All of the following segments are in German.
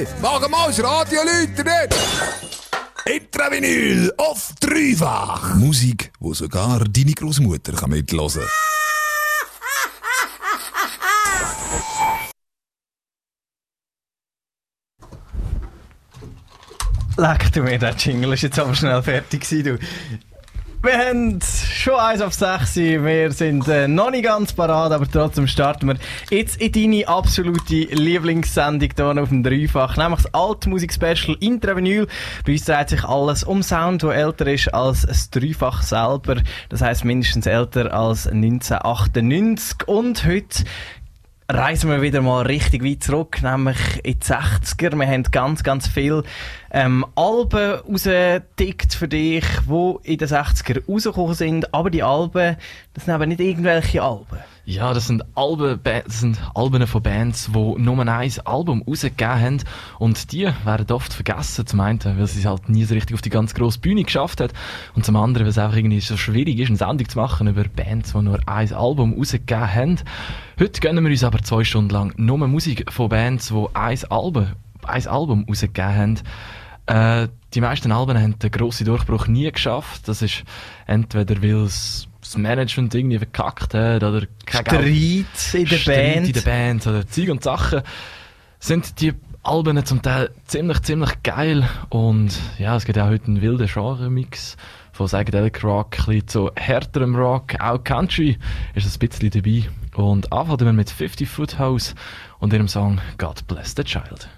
Hey, mach mal das Radio läuten Intravinyl auf dreifach. Musik, wo sogar deine Großmutter kann mitlosen. Leck du mir, der Jingle ist jetzt aber schnell fertig gewesen, du. Wir haben schon eins auf sechs. Wir sind äh, noch nicht ganz parat, aber trotzdem starten wir jetzt in deine absolute Lieblingssendung hier auf dem Dreifach, nämlich das Altmusik-Special Intravinyl. Bei uns dreht sich alles um Sound, der älter ist als das Dreifach selber. Das heißt mindestens älter als 1998. Und heute reisen wir wieder mal richtig weit zurück, nämlich in die 60er. Wir haben ganz, ganz viele ähm, Alben rausgedickt für dich, die in den 60er rausgekommen sind. Aber die Alben, das sind aber nicht irgendwelche Alben. Ja, das sind Alben, das sind Alben von Bands, die Nummer ein Album rausgegeben haben. Und die werden oft vergessen. Zum einen, weil sie es halt nie so richtig auf die ganz grosse Bühne geschafft hat. Und zum anderen, weil es einfach irgendwie so schwierig ist, eine Sendung zu machen über Bands, die nur ein Album rausgegeben haben. Heute gönnen wir uns aber zwei Stunden lang nur Musik von Bands, die ein Album, ein Album rausgegeben haben. Äh, die meisten Alben haben den grossen Durchbruch nie geschafft. Das ist entweder, weil das Management irgendwie verkackt hat oder kein Streit in der Streit Band. in der Band oder Zeug und Sachen. Sind die Alben zum Teil ziemlich, ziemlich geil und ja, es gibt auch heute einen wilden Genre-Mix von Psychedelic Rock, ein bisschen zu härterem Rock, auch Country ist ein bisschen dabei. Und anfangen wir mit 50 Foot House und ihrem Song God Bless the Child.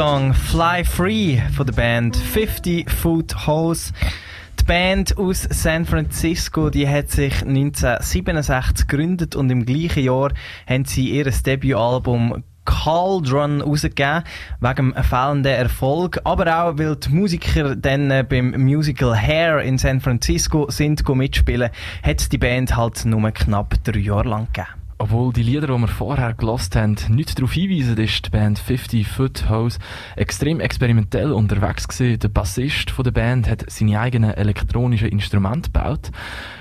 Song Fly Free von der Band 50 Foot Hose. Die Band aus San Francisco, die hat sich 1967 gegründet und im gleichen Jahr haben sie ihr Debütalbum Cauldron rausgegeben, wegen dem fehlenden Erfolg, aber auch, weil die Musiker dann äh, beim Musical Hair in San Francisco sind mitspielen, hat die Band halt nur knapp drei Jahre lang gegeben. Obwohl die Lieder, die wir vorher gelost haben, nicht darauf hinweisen, ist die Band 50 Foot House extrem experimentell unterwegs gewesen. Der Bassist von der Band hat seine eigenen elektronischen Instrumente gebaut.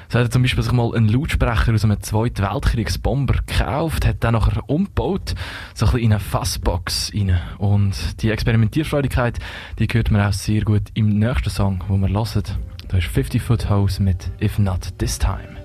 So hat er zum Beispiel sich mal einen Lautsprecher aus einem Zweiten Weltkriegsbomber gekauft, hat dann nachher umgebaut, so ein bisschen in eine Fassbox rein. Und die Experimentierfreudigkeit, die hört man auch sehr gut im nächsten Song, wo wir hören. Da ist 50 Foot House mit If Not This Time.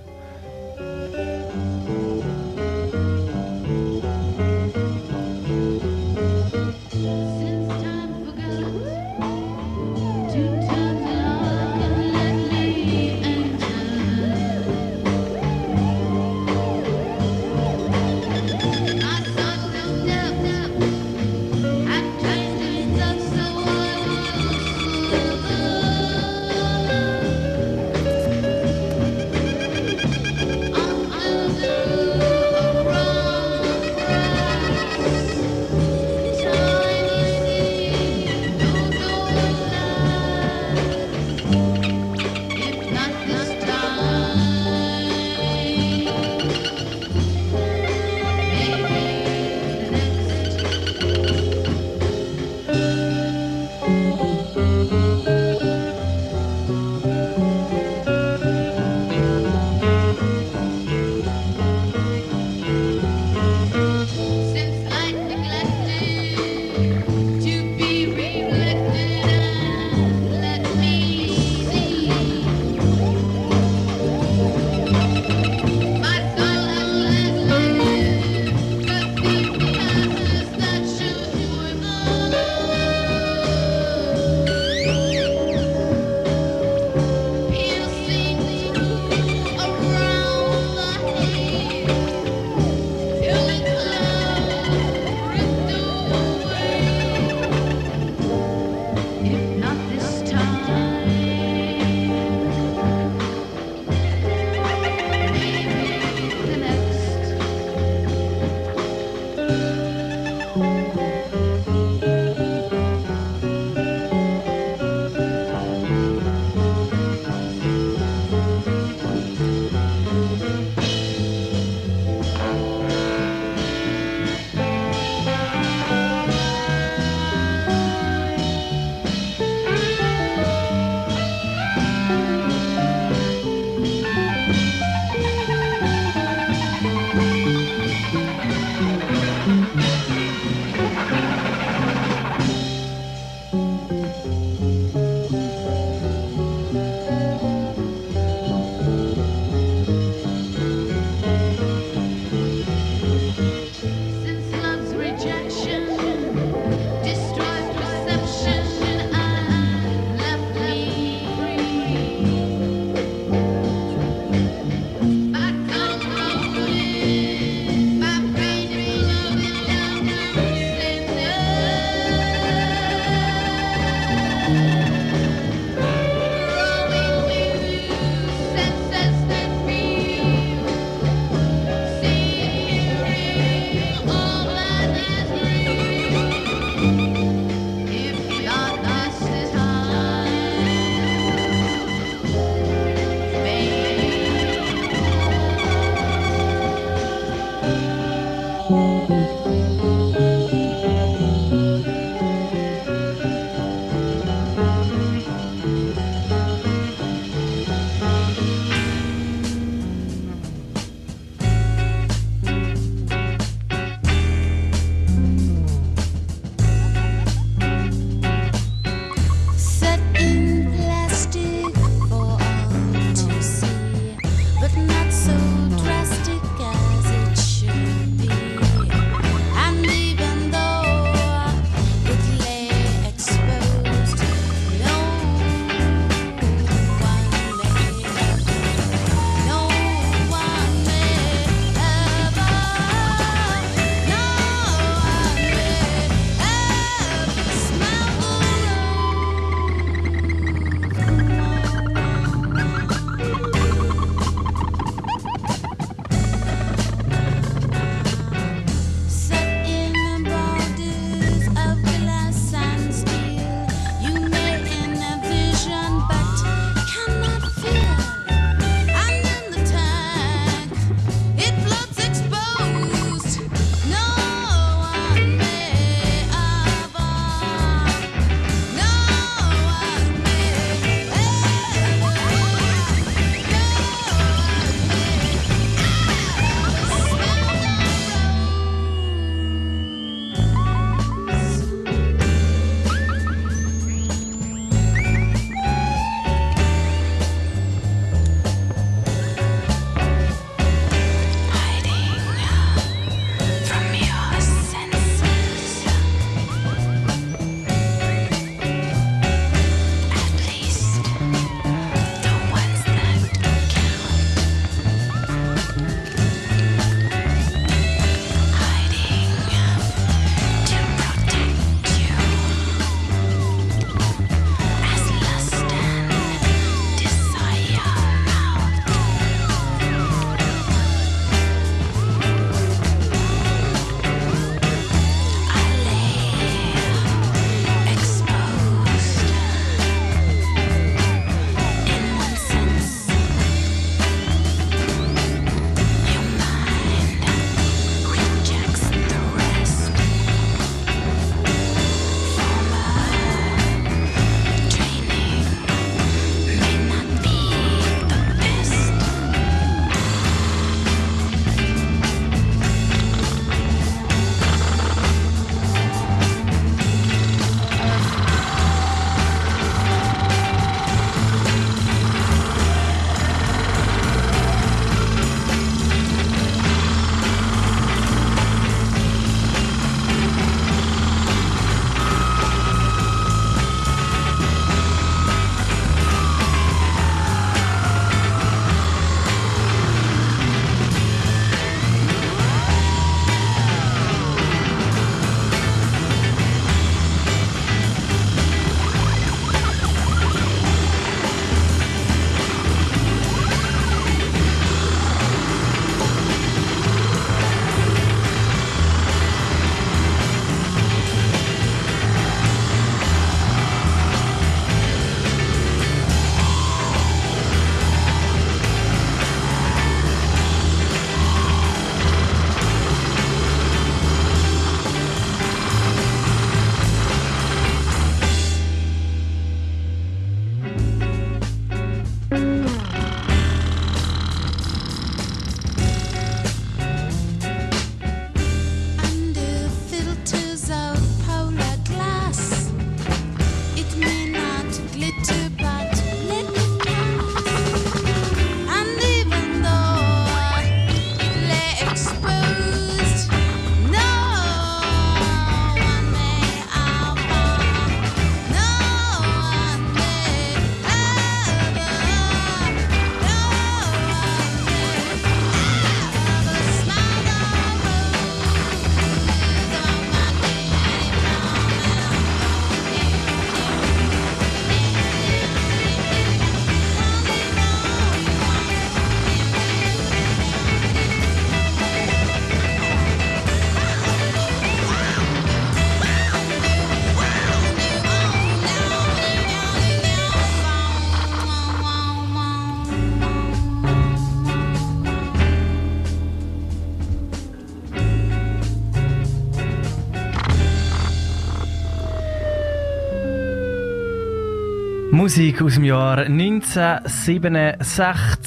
Musik aus dem Jahr 1967.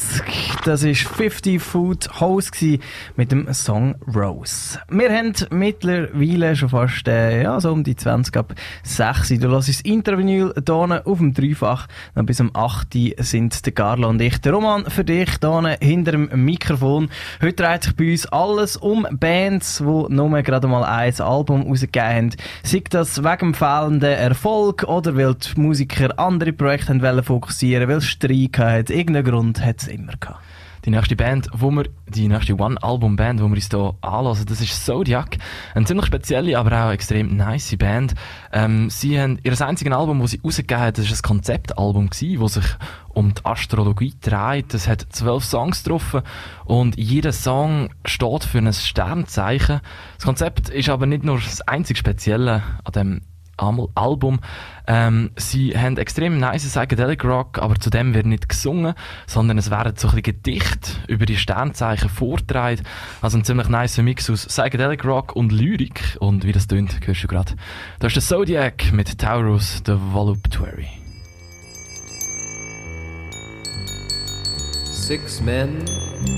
Das war 50 Foot House mit dem Song Rose. Wir haben mittlerweile schon fast äh, ja, so um die 20 ab 6. Du hörst das Intervinyl hier auf dem Dreifach. Dann bis um 8 sind der Carlo und ich. Der Roman für dich hier hinter dem Mikrofon. Heute dreht sich bei uns alles um Bands, die nur gerade mal ein Album rausgegeben haben. Sei das wegen dem fehlenden Erfolg oder weil die Musiker andere Projekte haben fokussieren, weil es Streit hat. Irgendeinen Grund hat es immer gehabt. Die nächste Band, wo wir, die nächste One-Album-Band, die wir uns hier anlassen, das ist Zodiac. Eine ziemlich spezielle, aber auch extrem nice Band. Ähm, sie haben, ihr einziges Album, das sie rausgegeben haben, das war ein Konzeptalbum das sich um die Astrologie dreht. Es hat zwölf Songs drauf und jeder Song steht für ein Sternzeichen. Das Konzept ist aber nicht nur das einzig Spezielle an dem Album. Ähm, sie haben extrem nice Psychedelic Rock, aber zu dem wird nicht gesungen, sondern es werden so ein Gedichte über die Sternzeichen vorgetragen. Also ein ziemlich nice Mix aus Psychedelic Rock und Lyrik. Und wie das tönt, hörst du gerade. Da ist der Zodiac mit Taurus, the Voluptuary. Six men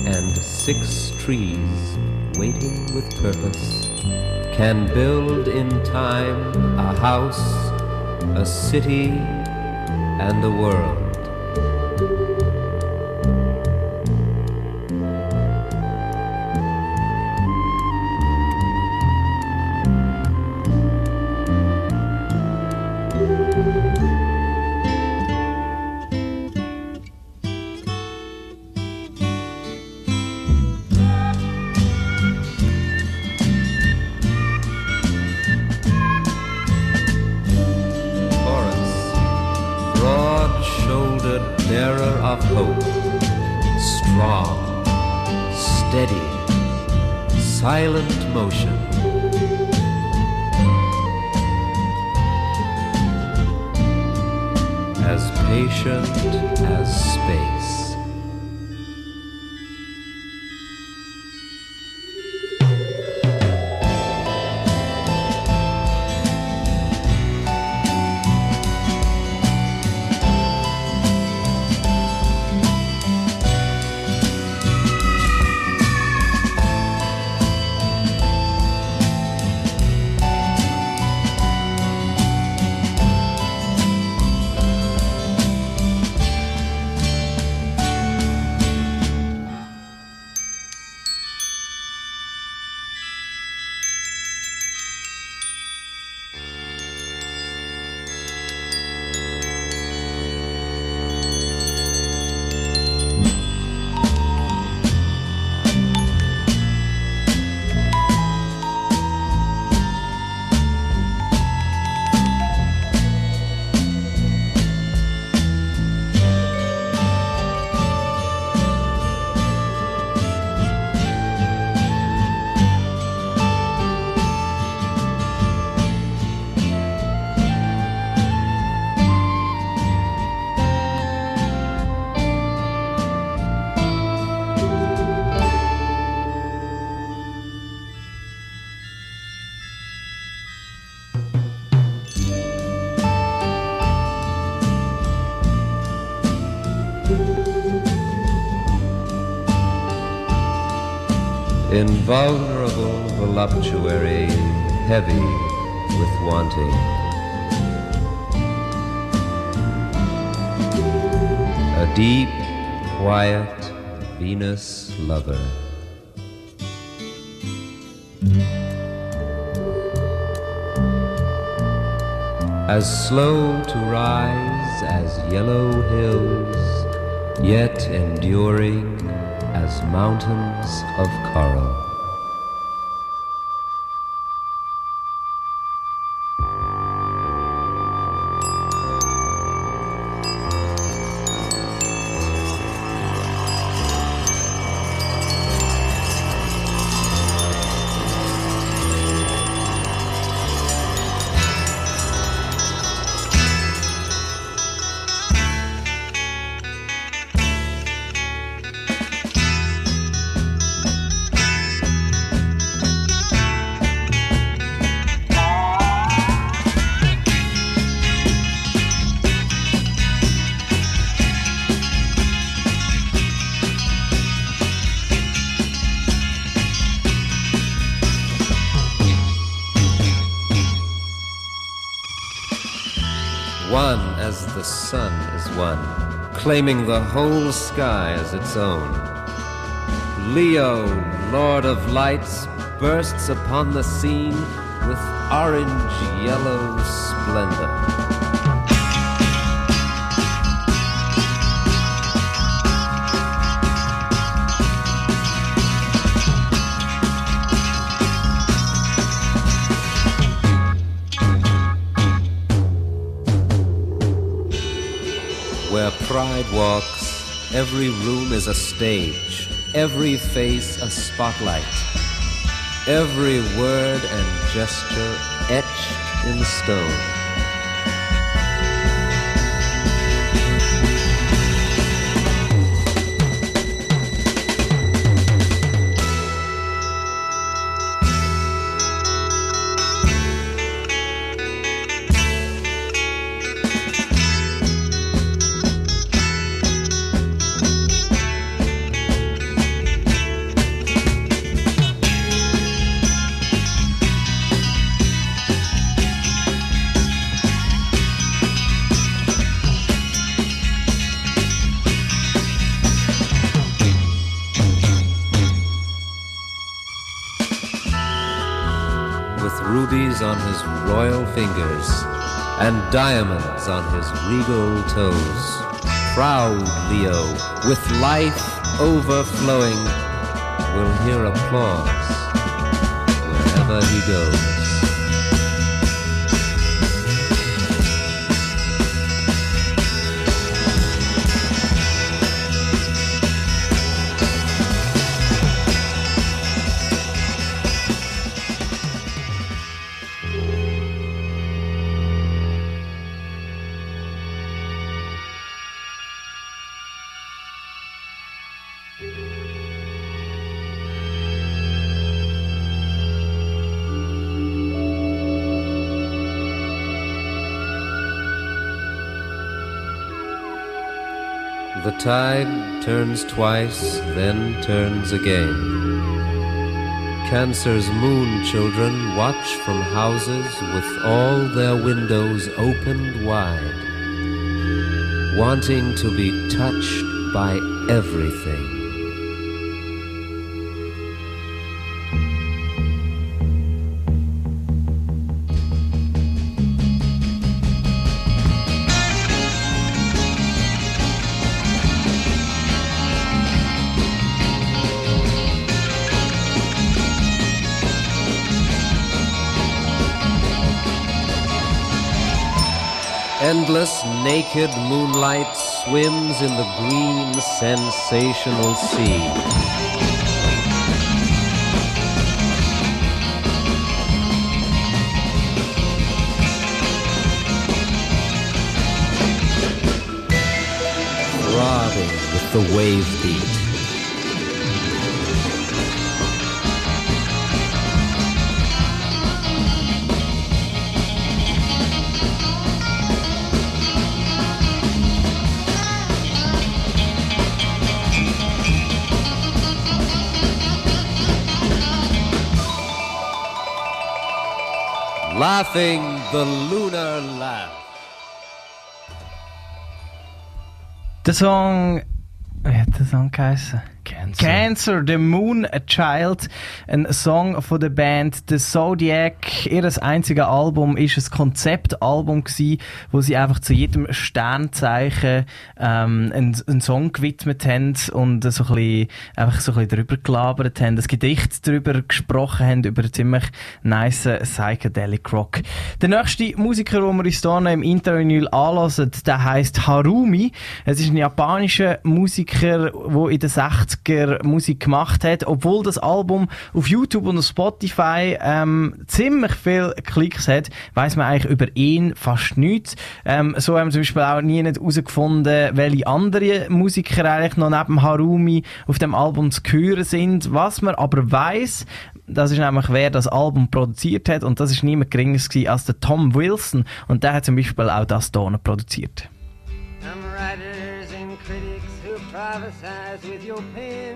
and six trees waiting with purpose can build in time a house, a city, and a world. Bearer of hope, strong, steady, silent motion. As patient as space. Invulnerable voluptuary, heavy with wanting. A deep, quiet Venus lover. As slow to rise as yellow hills, yet enduring as mountains of coral. Claiming the whole sky as its own. Leo, Lord of Lights, bursts upon the scene with orange yellow splendor. Every room is a stage, every face a spotlight, every word and gesture etched in stone. On his royal fingers and diamonds on his regal toes. Proud Leo, oh, with life overflowing, will hear applause wherever he goes. Tide turns twice, then turns again. Cancer's moon children watch from houses with all their windows opened wide, wanting to be touched by everything. Naked moonlight swims in the green sensational sea. Throbbing with the wave beat. Laughing the lunar laugh. The Song. Wie hat der Song geheißen? Cancer. Cancer, The Moon, a Child, ein Song von der Band The Zodiac. Ihr einziges Album ist ein Konzeptalbum gsi, wo sie einfach zu jedem Sternzeichen ähm, einen, einen Song gewidmet haben und so ein bisschen, einfach so ein drüber gelabert haben, ein Gedicht drüber gesprochen haben, über ziemlich nice Psychedelic Rock. Der nächste Musiker, den wir uns hier im Intervinyl anlassen, der heißt Harumi. Es ist ein japanischer Musiker, der in den 60er Musik gemacht hat, obwohl das Album auf YouTube und auf Spotify ähm, ziemlich viele Klicks hat, weiß man eigentlich über ihn fast nichts. Ähm, so haben wir zum Beispiel auch nie herausgefunden, welche andere Musiker eigentlich noch neben Harumi auf dem Album zu hören sind. Was man aber weiß, das ist nämlich wer das Album produziert hat und das ist niemand geringeres als der Tom Wilson und der hat zum Beispiel auch das noch produziert. Some writers and critics who prophesize with your pen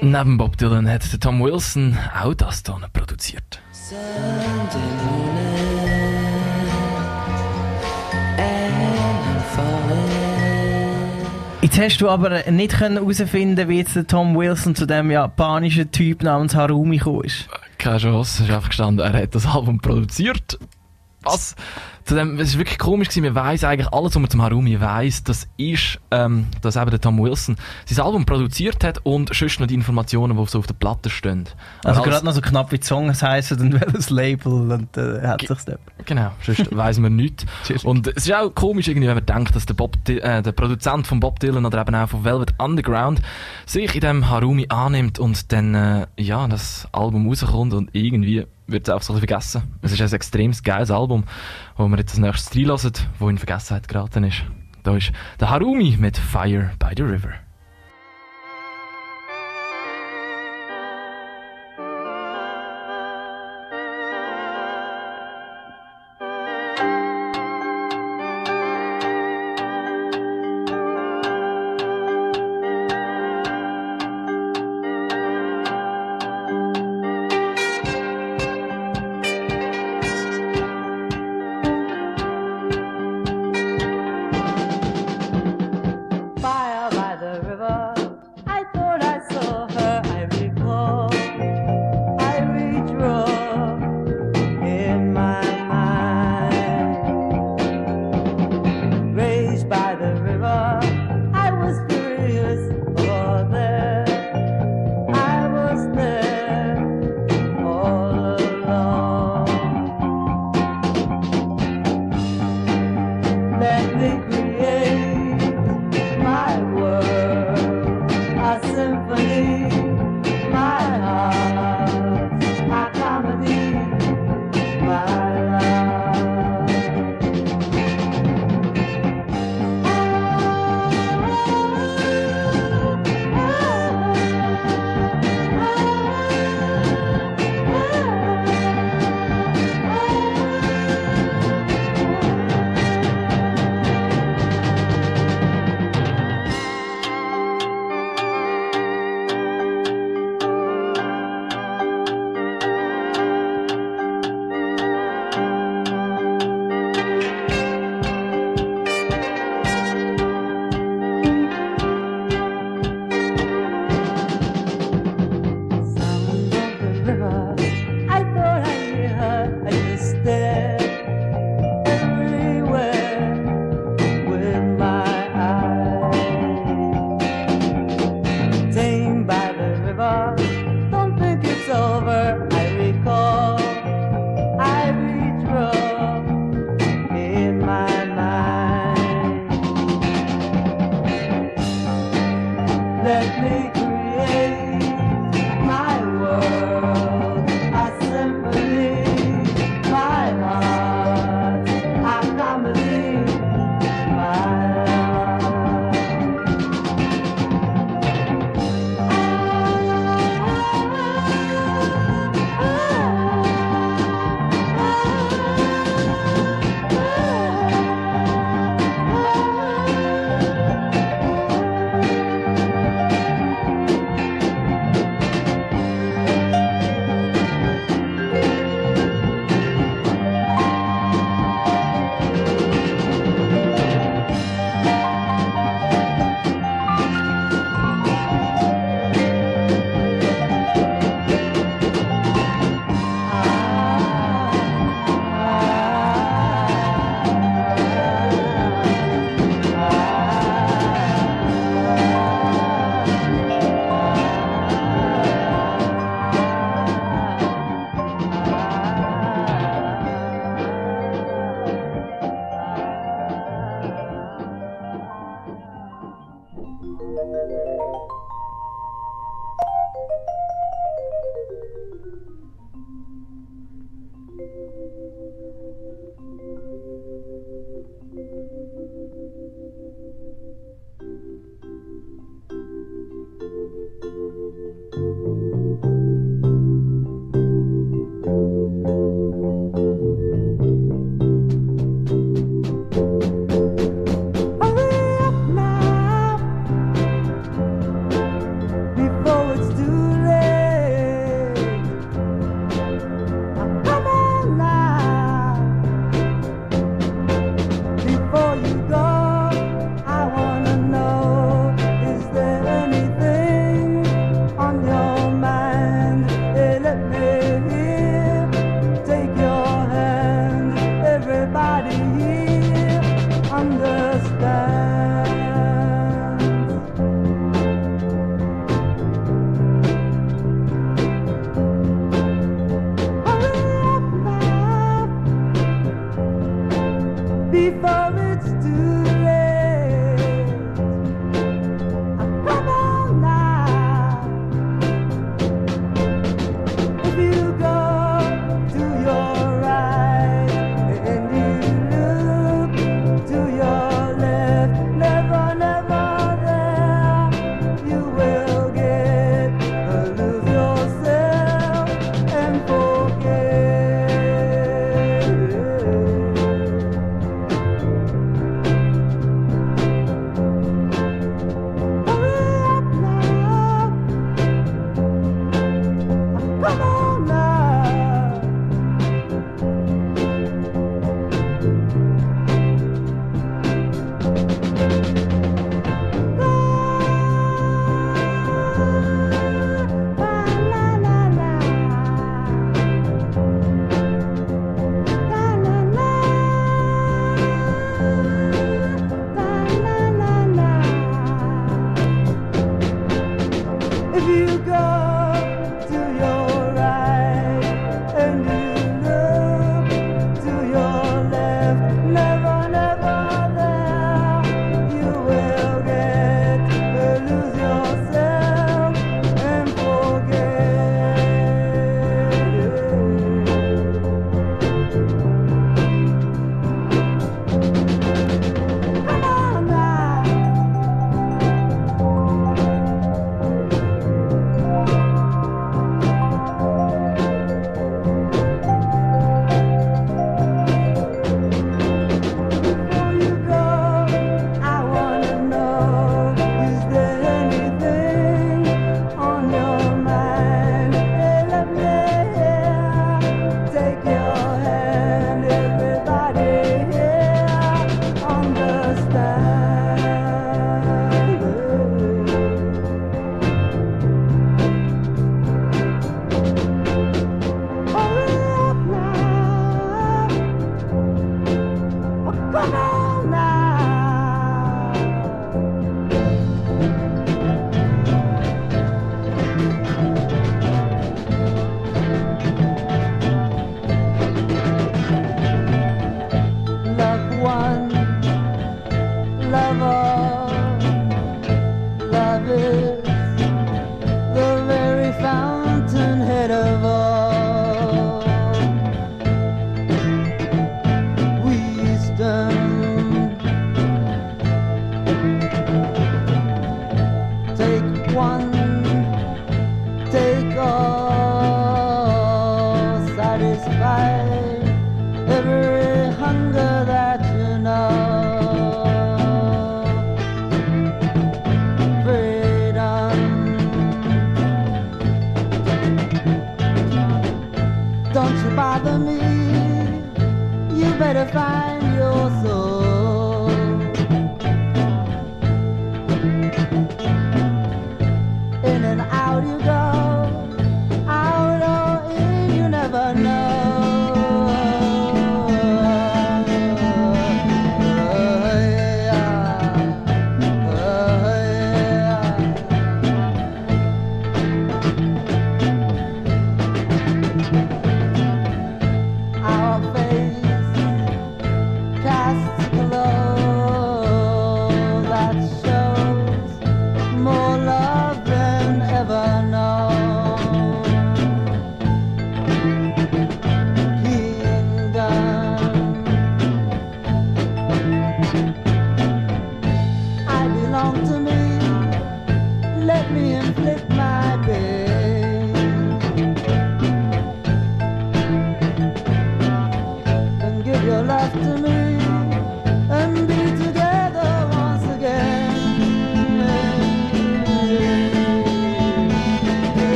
Neben Bob Dylan hat Tom Wilson auch das hier produziert. Jetzt hast du aber nicht können herausfinden, wie jetzt der Tom Wilson zu dem japanischen Typ namens Harumi gekommen ist. Keine Chance, es ist einfach gestanden, er hat das Album produziert. Was? Zu dem, es ist wirklich komisch gewesen, man weiss eigentlich alles, was man zum Harumi weiss, das ist, ähm, dass eben der Tom Wilson sein Album produziert hat und sonst noch die Informationen, die so auf der Platte stehen. Also Alles- gerade noch so knapp wie die Songs heißen und welches Label und äh, hat sich's dort. Genau, sonst weiss man nichts. Und es ist auch komisch, irgendwie, wenn man denkt, dass der, Bob äh, der Produzent von Bob Dylan oder eben auch von Velvet Underground sich in dem Harumi annimmt und dann äh, ja, das Album rauskommt und irgendwie wird es einfach so vergessen. Es ist ein extrem geiles Album, wo wir jetzt als nächstes reinhören, wo in Vergessenheit geraten ist. Da ist der Harumi mit Fire by the River.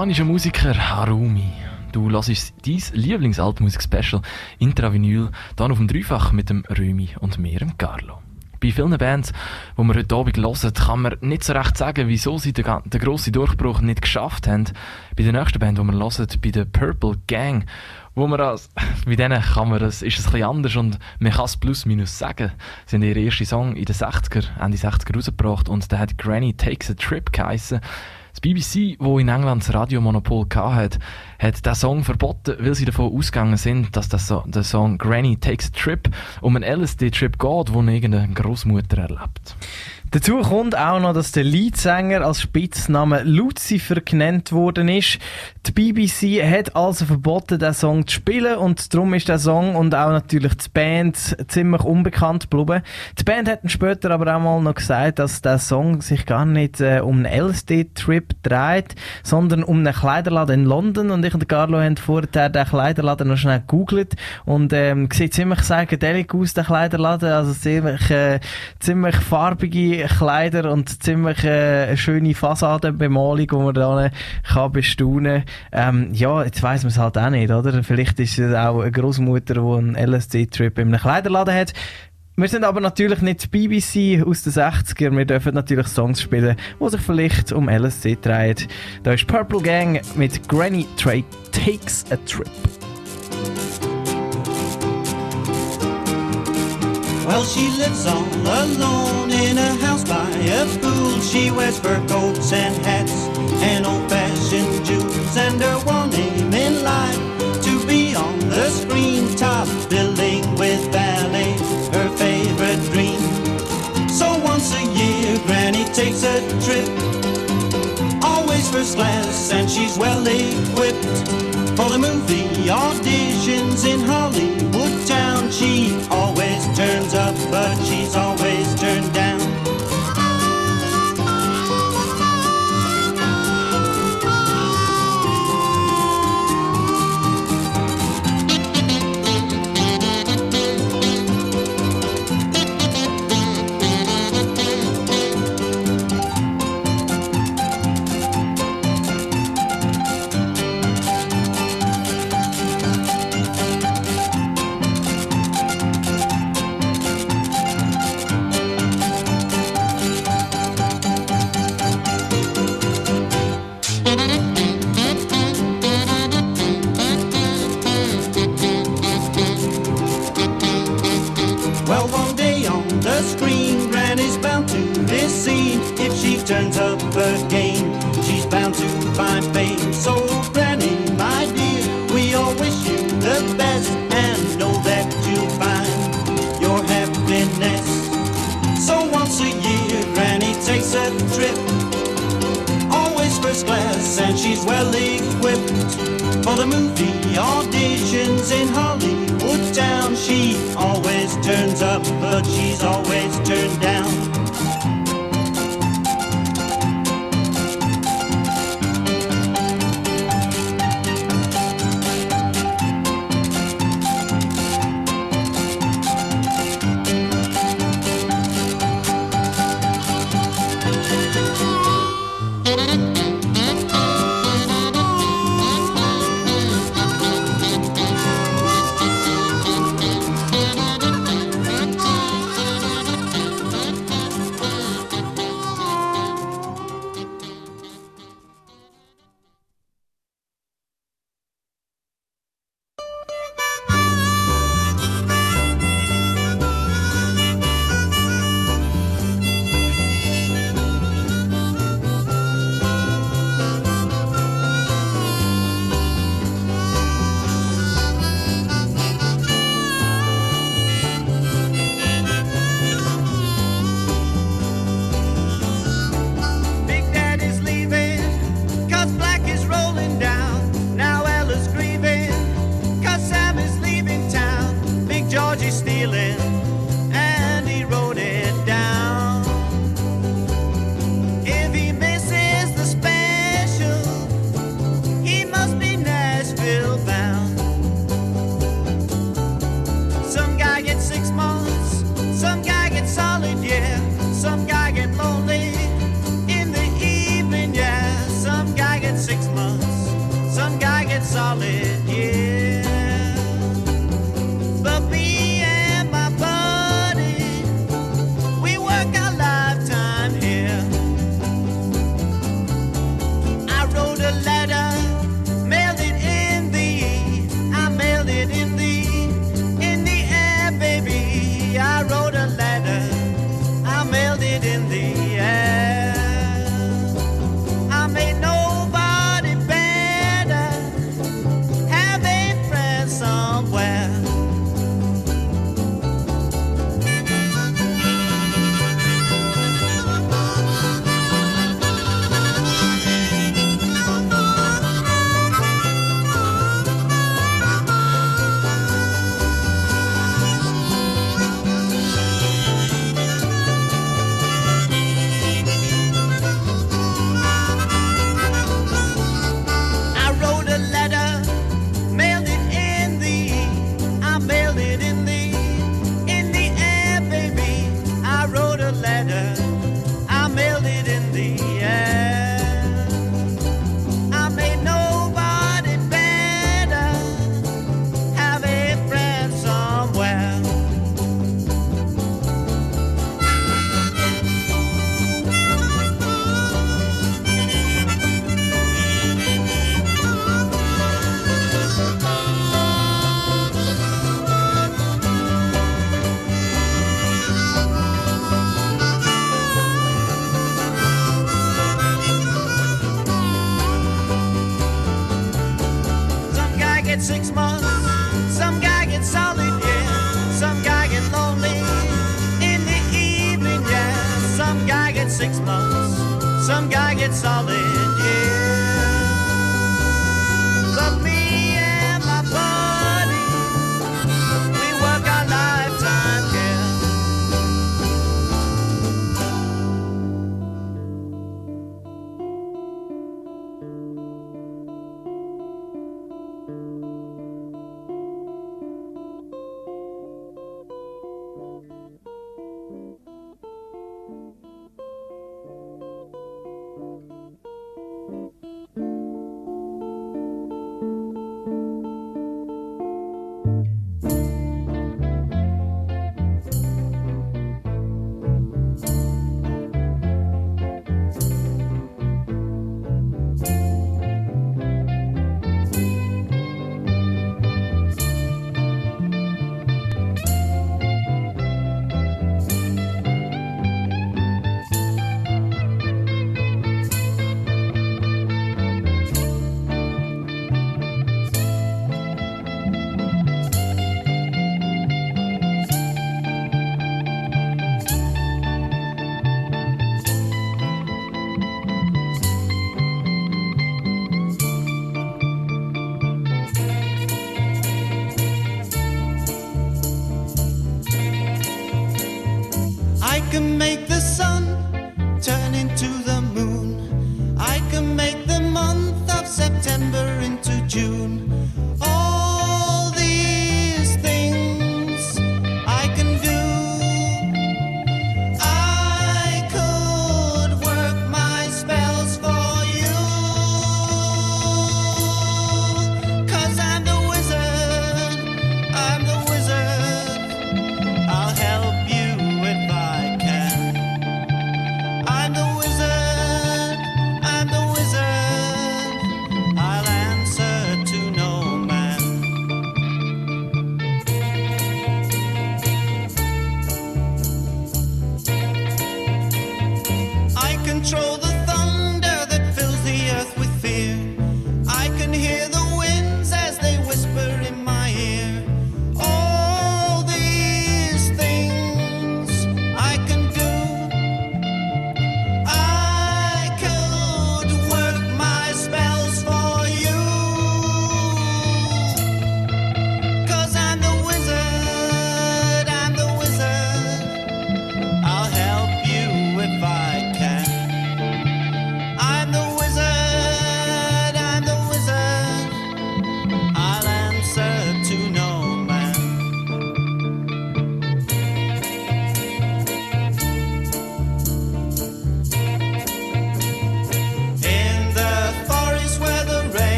Japanischen Musiker Harumi. Du hörst dein Lieblingsaltmusik-Special Intravinyl, dann auf dem Dreifach mit dem Römi und mir, dem Carlo. Bei vielen Bands, die wir heute Abend hören, kann man nicht so recht sagen, wieso sie den, den grossen Durchbruch nicht geschafft haben. Bei der nächsten Band, die wir hören, bei der Purple Gang, wo man als, bei denen kann man das, ist es ein bisschen anders und man kann es plus minus sagen. Sie haben ihren ersten Song in den 60er, Ende 60er rausgebracht und der hat Granny Takes a Trip geheissen. Das BBC, wo in England das Radiomonopol hatte, hat diesen Song verboten, weil sie davon ausgegangen sind, dass das so, der Song Granny Takes a Trip um einen LSD-Trip geht, wo irgendeine Großmutter erlebt. Dazu kommt auch noch, dass der Leadsänger als Spitzname Lucifer genannt worden ist. Die BBC hat also verboten, den Song zu spielen und darum ist der Song und auch natürlich die Band ziemlich unbekannt geblieben. Die Band hat später aber auch mal noch gesagt, dass der Song sich gar nicht äh, um einen LSD-Trip dreht, sondern um einen Kleiderladen in London und ich und Carlo haben vorher den Kleiderladen noch schnell gegoogelt und ähm, sieht ziemlich psychedelic aus, der Kleiderladen, also ziemlich, äh, ziemlich farbige Kleider und ziemlich äh, schöne Fassadenbemalung, die man da kann bestaunen ähm, Ja, jetzt weiss man es halt auch nicht, oder? Vielleicht ist es auch eine Großmutter, die einen LSD-Trip in einem Kleiderladen hat. Wir sind aber natürlich nicht BBC aus den 60er. Wir dürfen natürlich Songs spielen, die sich vielleicht um LSD drehen. Da ist Purple Gang mit Granny Trade Takes a Trip. Well, she lives all alone in a house by a pool. She wears fur coats and hats and old-fashioned jewels, and her one aim in life to be on the screen, top billing with ballet, her favorite dream. So once a year, Granny takes a trip, always first class, and she's well equipped for the movie auditions in Hollywood town. She always turns up, but she's always turns up again, she's bound to find fame. So, Granny, my dear, we all wish you the best and know that you'll find your happiness. So, once a year, Granny takes a trip. Always first class, and she's well equipped for the movie auditions in Hollywood town. She always turns up, but she's always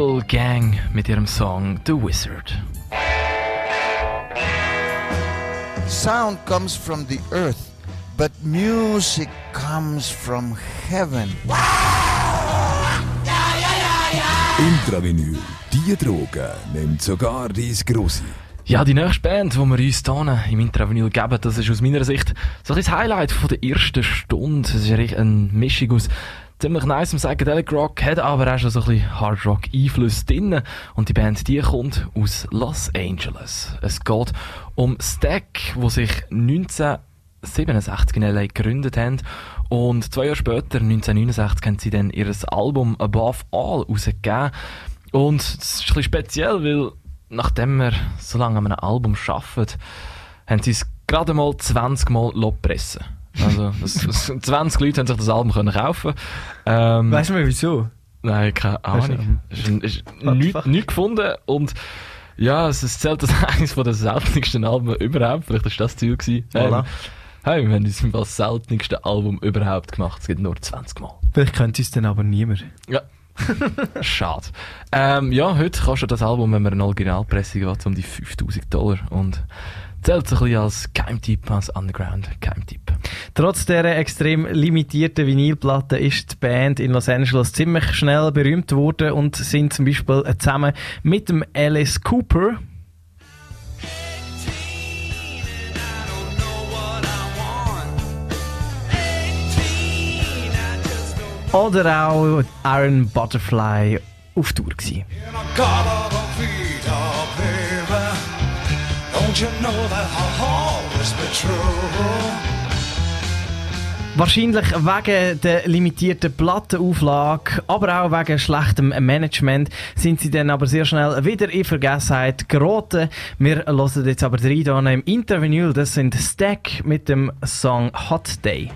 Purple Gang mit ihrem Song The Wizard. Sound comes from the earth, but music comes from heaven. Intravinyl, die Droge nimmt sogar dies Grosse. Ja, die nächste Band, die wir uns hier im Intravinyl geben, das ist aus meiner Sicht so das Highlight von der ersten Stunde. Es ist eine Mischung aus ziemlich nice Psychedelic Rock, hat aber auch schon so ein bisschen Hard Rock Einfluss drin. Und die Band, die kommt aus Los Angeles. Es geht um Stack, wo sich 1967 in LA gegründet haben. Und zwei Jahre später, 1969, haben sie dann ihr Album Above All rausgegeben. Und es ist ein bisschen speziell, weil nachdem wir so lange an einem Album arbeiten, haben sie es gerade mal 20 Mal pressen Also, das, das, 20 Leute haben sich das Album können kaufen ähm, Weißt du mal wieso? Nein, keine Ahnung. Es ist, ist nichts nicht gefunden und ja, es zählt als eines den seltensten Alben überhaupt. Vielleicht ist das das Ziel gewesen. Voilà. Ähm, hey, wir haben uns das seltenste Album überhaupt gemacht. Es gibt nur 20 Mal. Vielleicht könnte es dann aber niemand. Ja. Schade. Ähm, ja, heute kostet das Album, wenn man eine Originalpressung hat, um die 5000 Dollar und zählt so ein bisschen als Geheimtipp, als Underground-Geheimtipp. Trotz dieser extrem limitierten Vinylplatte ist die Band in Los Angeles ziemlich schnell berühmt geworden und sind zum Beispiel zusammen mit dem Alice Cooper oder auch Iron Butterfly auf Tour gewesen. Wahrscheinlich wegen der limitierten Plattenauflage, aber auch wegen schlechtem Management sind sie dann aber sehr schnell wieder in Vergessenheit geraten. Wir hören jetzt aber drei hier im Intervinyl. Das sind Stack mit dem Song Hot Day.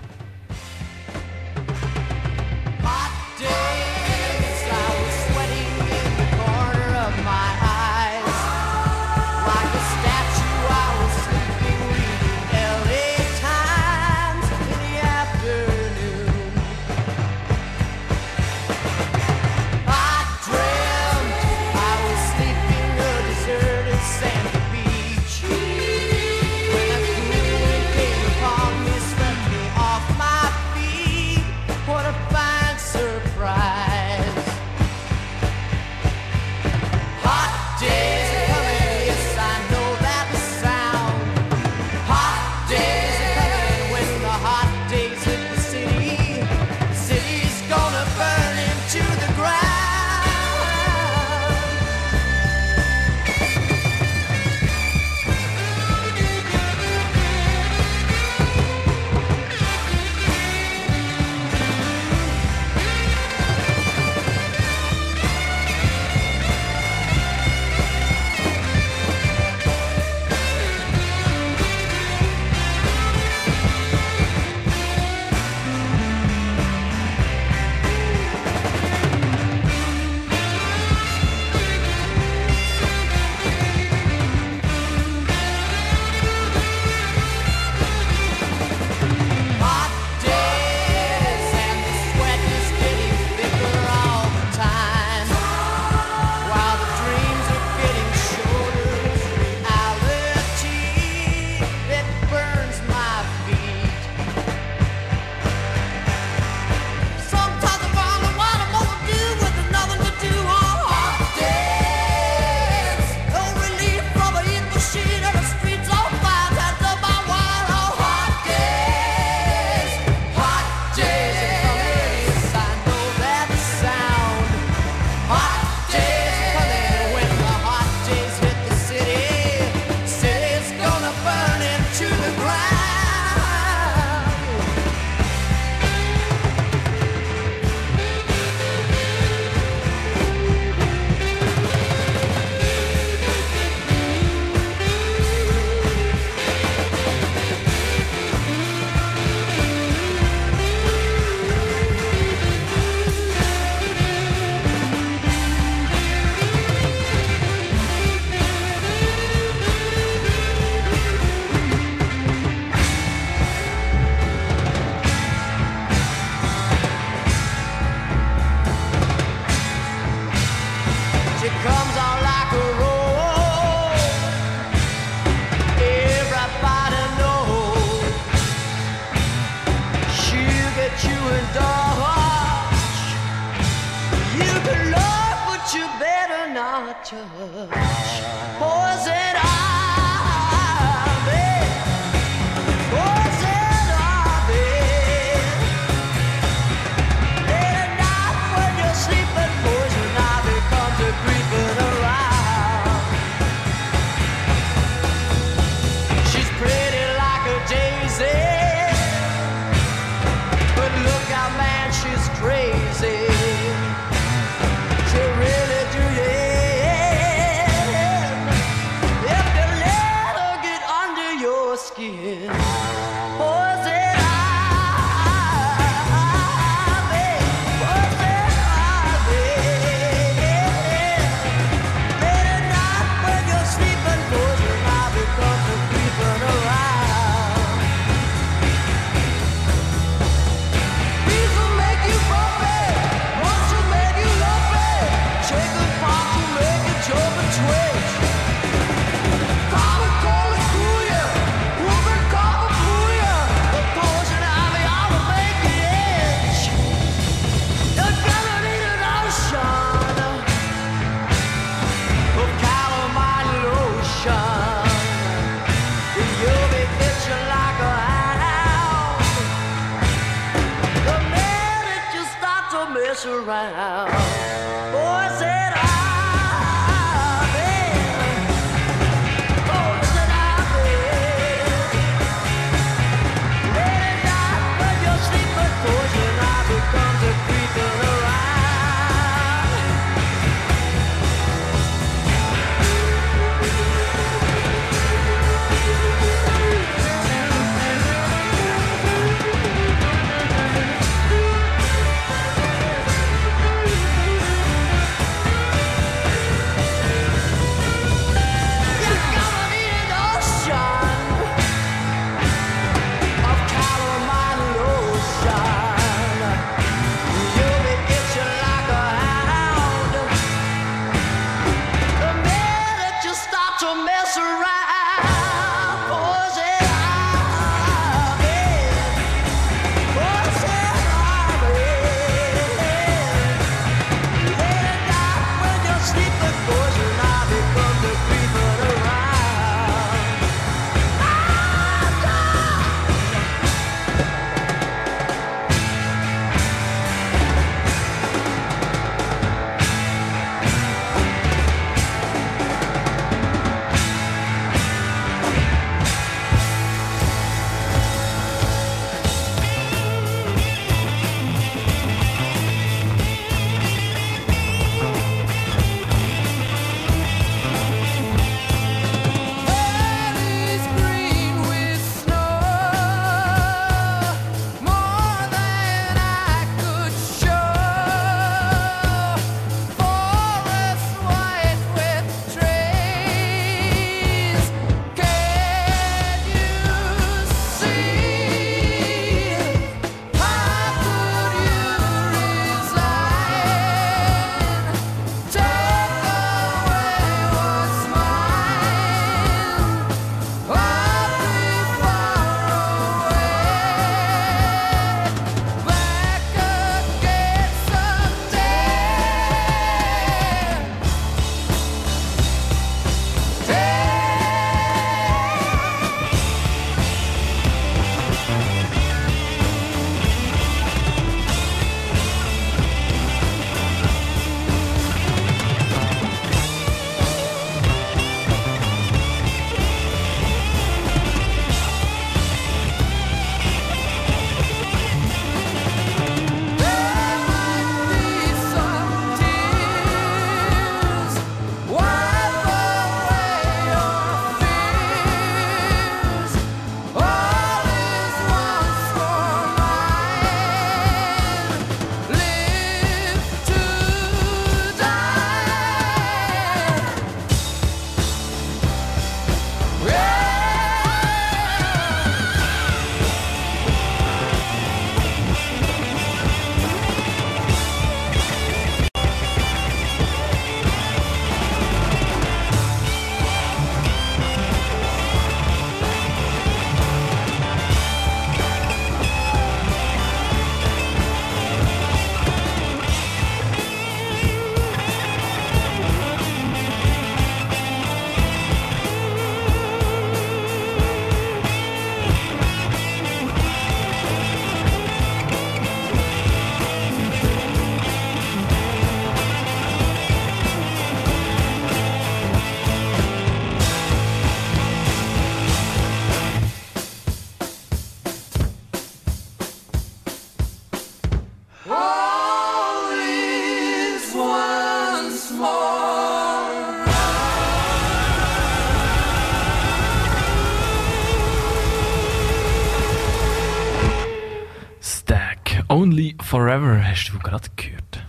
Forever hast du gerade gehört.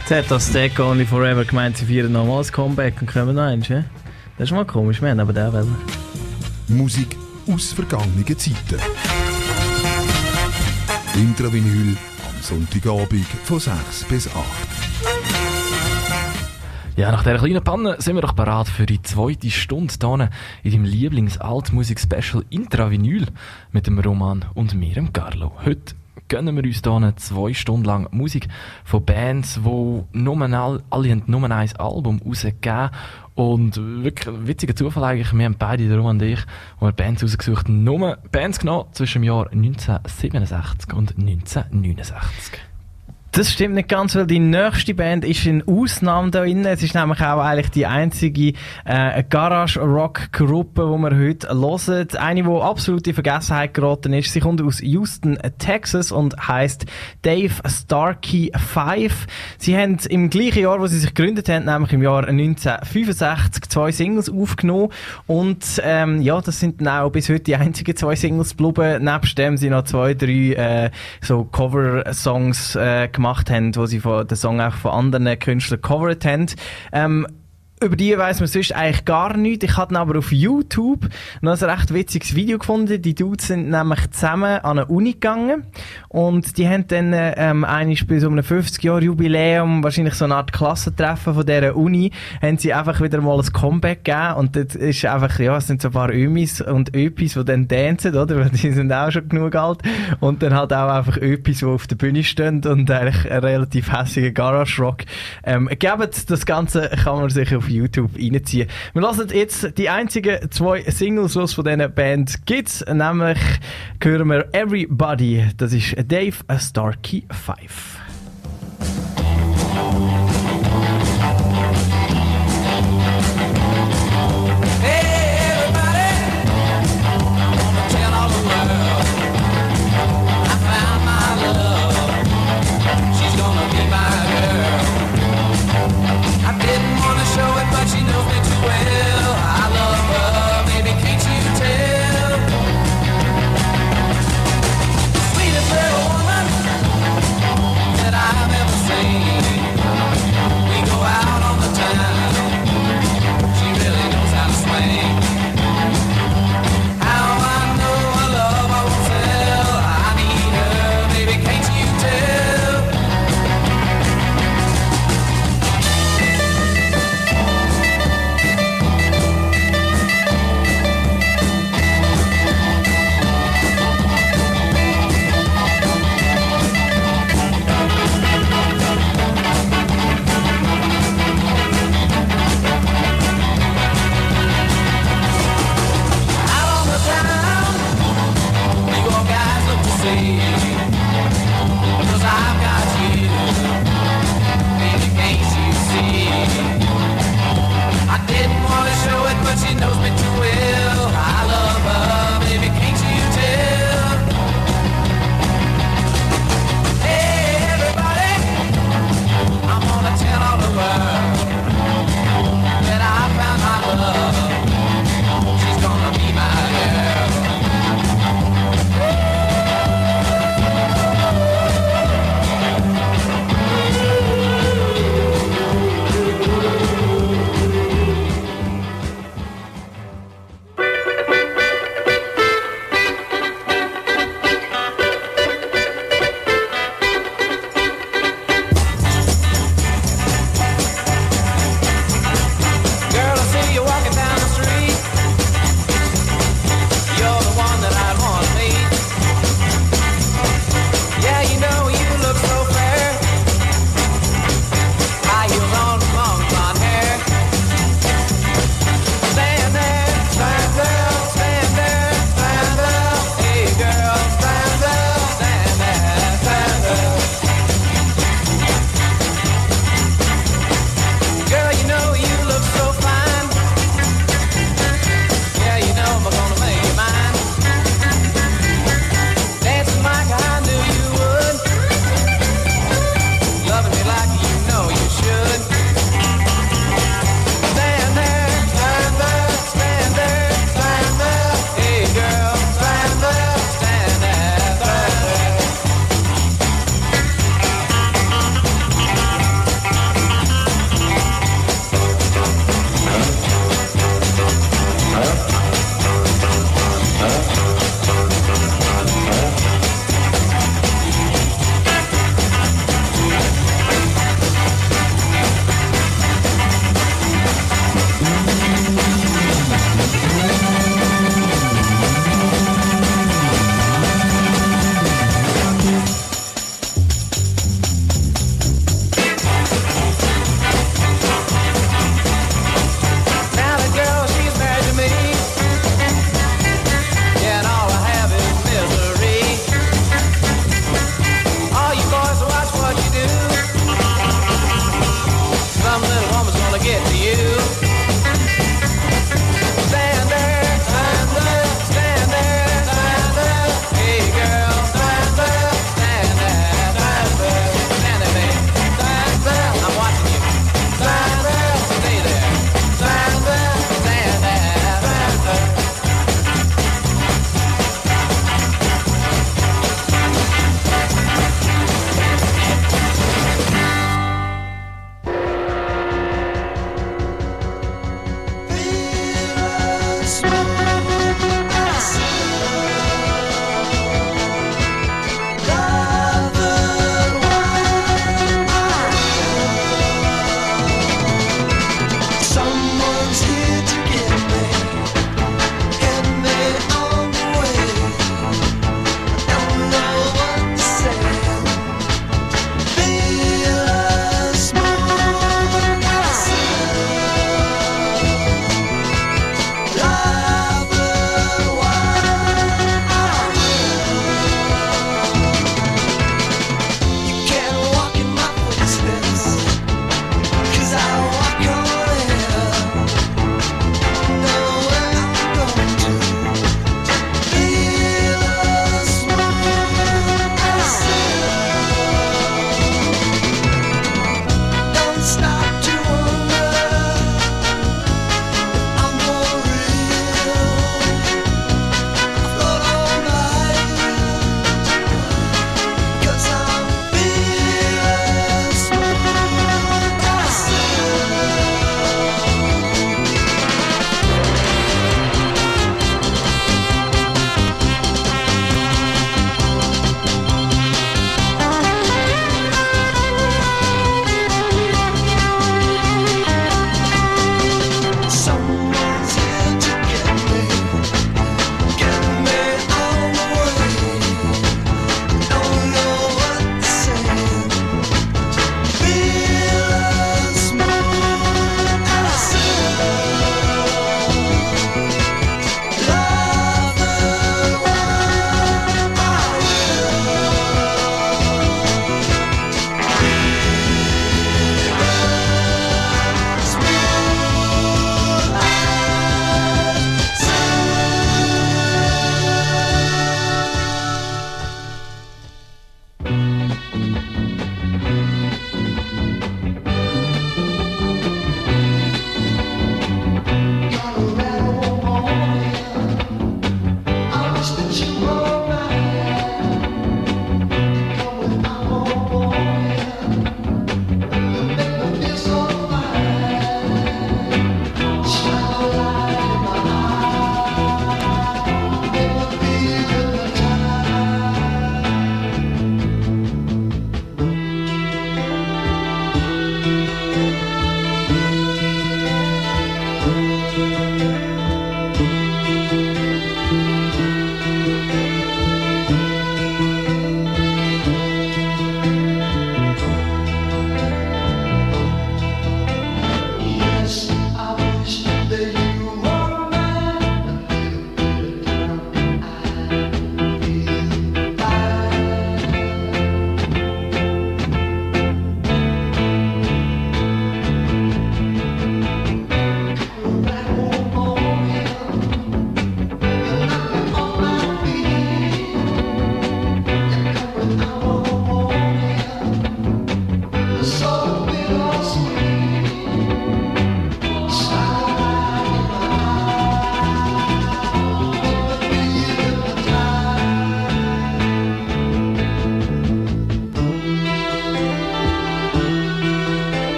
Jetzt hat das Stack Only Forever gemeint, sie feiern nochmals Comeback und kommen noch eins, ja? Das ist mal komisch, wir haben aber den wollen. Musik aus vergangenen Zeiten. Intravinyl am Sonntagabend von 6 bis 8. Ja, nach dieser kleinen Panne sind wir doch bereit für die zweite Stunde hier in deinem Lieblings-Altmusik-Special Intravinyl mit dem Roman und mir, dem Carlo. Heute gönnen wir uns hier zwei Stunden lang Musik von Bands, die nominal, alle haben nur ein Album rausgegeben und wirklich ein witziger Zufall eigentlich, wir haben beide, der Roman und ich, wo wir Bands rausgesucht nur Bands genommen zwischen dem Jahr 1967 und 1969. Das stimmt nicht ganz, weil die nächste Band ist eine Ausnahme da drin. Es ist nämlich auch eigentlich die einzige äh, Garage-Rock-Gruppe, die wir heute hören. Eine, die absolut in Vergessenheit geraten ist. Sie kommt aus Houston, Texas und heißt Dave Starkey 5. Sie haben im gleichen Jahr, wo sie sich gegründet haben, nämlich im Jahr 1965, zwei Singles aufgenommen. Und ähm, ja, das sind dann auch bis heute die einzigen zwei Singles geblieben. Nebst dem sind noch zwei, drei äh, so Cover-Songs äh, gemacht haben, wo sie den Song auch von anderen Künstlern gecovert haben. Ähm, über die weiss man sonst eigentlich gar nichts. Ich hatte aber auf YouTube noch ein recht witziges Video gefunden. Die Dudes sind nämlich zusammen an eine Uni gegangen und die haben dann ähm, eigentlich bei so einem 50-Jahr-Jubiläum, wahrscheinlich so eine Art Klassentreffen von dieser Uni, haben sie einfach wieder mal ein Comeback gegeben und das ist einfach, ja, es sind so ein paar Ömis und Öpis, die dann tanzen, oder? Weil die sind auch schon genug alt und dann halt auch einfach Öpis, die auf der Bühne stehen und eigentlich einen relativ hässigen Garage-Rock. Ähm, gebt das Ganze kann man sich auf YouTube reinziehen. Wir lassen jetzt die einzigen zwei Singles, die es von dieser Band gibt. Nämlich hören wir Everybody. Das ist Dave Starkey 5.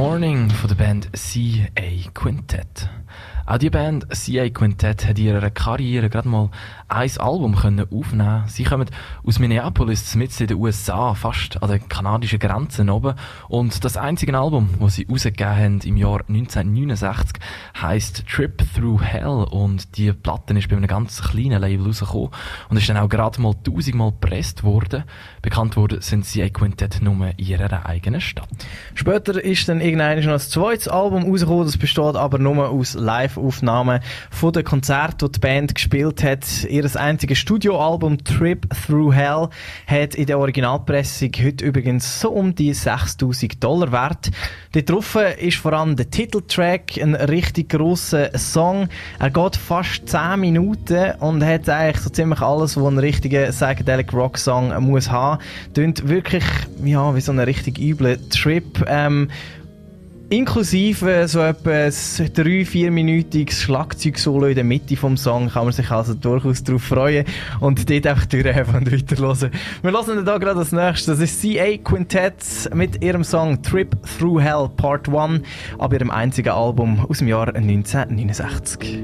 Morning von der Band CA Quintet. Auch die Band CA Quintet hat in ihrer Karriere gerade mal ein Album können aufnehmen. Sie kommen aus Minneapolis, mitten in den USA, fast an der kanadischen Grenze oben. Und das einzige Album, das sie rausgegeben haben im Jahr 1969, heisst Trip Through Hell. Und die Platte ist bei einem ganz kleinen Label rausgekommen und ist dann auch gerade mal tausendmal gepresst worden. Bekannt worden sind CA Quintet nur in ihrer eigenen Stadt. Später ist dann irgendein noch ein zweites Album rausgekommen, das besteht aber nur aus Live-Aufnahmen von den Konzerten, die die Band gespielt hat. Ihr einziges Studioalbum Trip Through Hell hat in der Originalpressung heute übrigens so um die 6000 Dollar wert. Dort drauf ist vor allem der Titeltrack ein richtig grosser Song. Er geht fast 10 Minuten und hat eigentlich so ziemlich alles, was ein richtiger Psychedelic Rock Song muss haben. Tönt wirklich, ja, wie so ein richtig übler Trip. Ähm, Inklusive so etwa ein 3-4-minütiges Schlagzeugsolo in der Mitte vom Song kann man sich also durchaus darauf freuen und dort einfach durchheben und weiterhören. Wir hören da gerade das nächste. Das ist CA Quintet mit ihrem Song Trip Through Hell Part 1 ab ihrem einzigen Album aus dem Jahr 1969.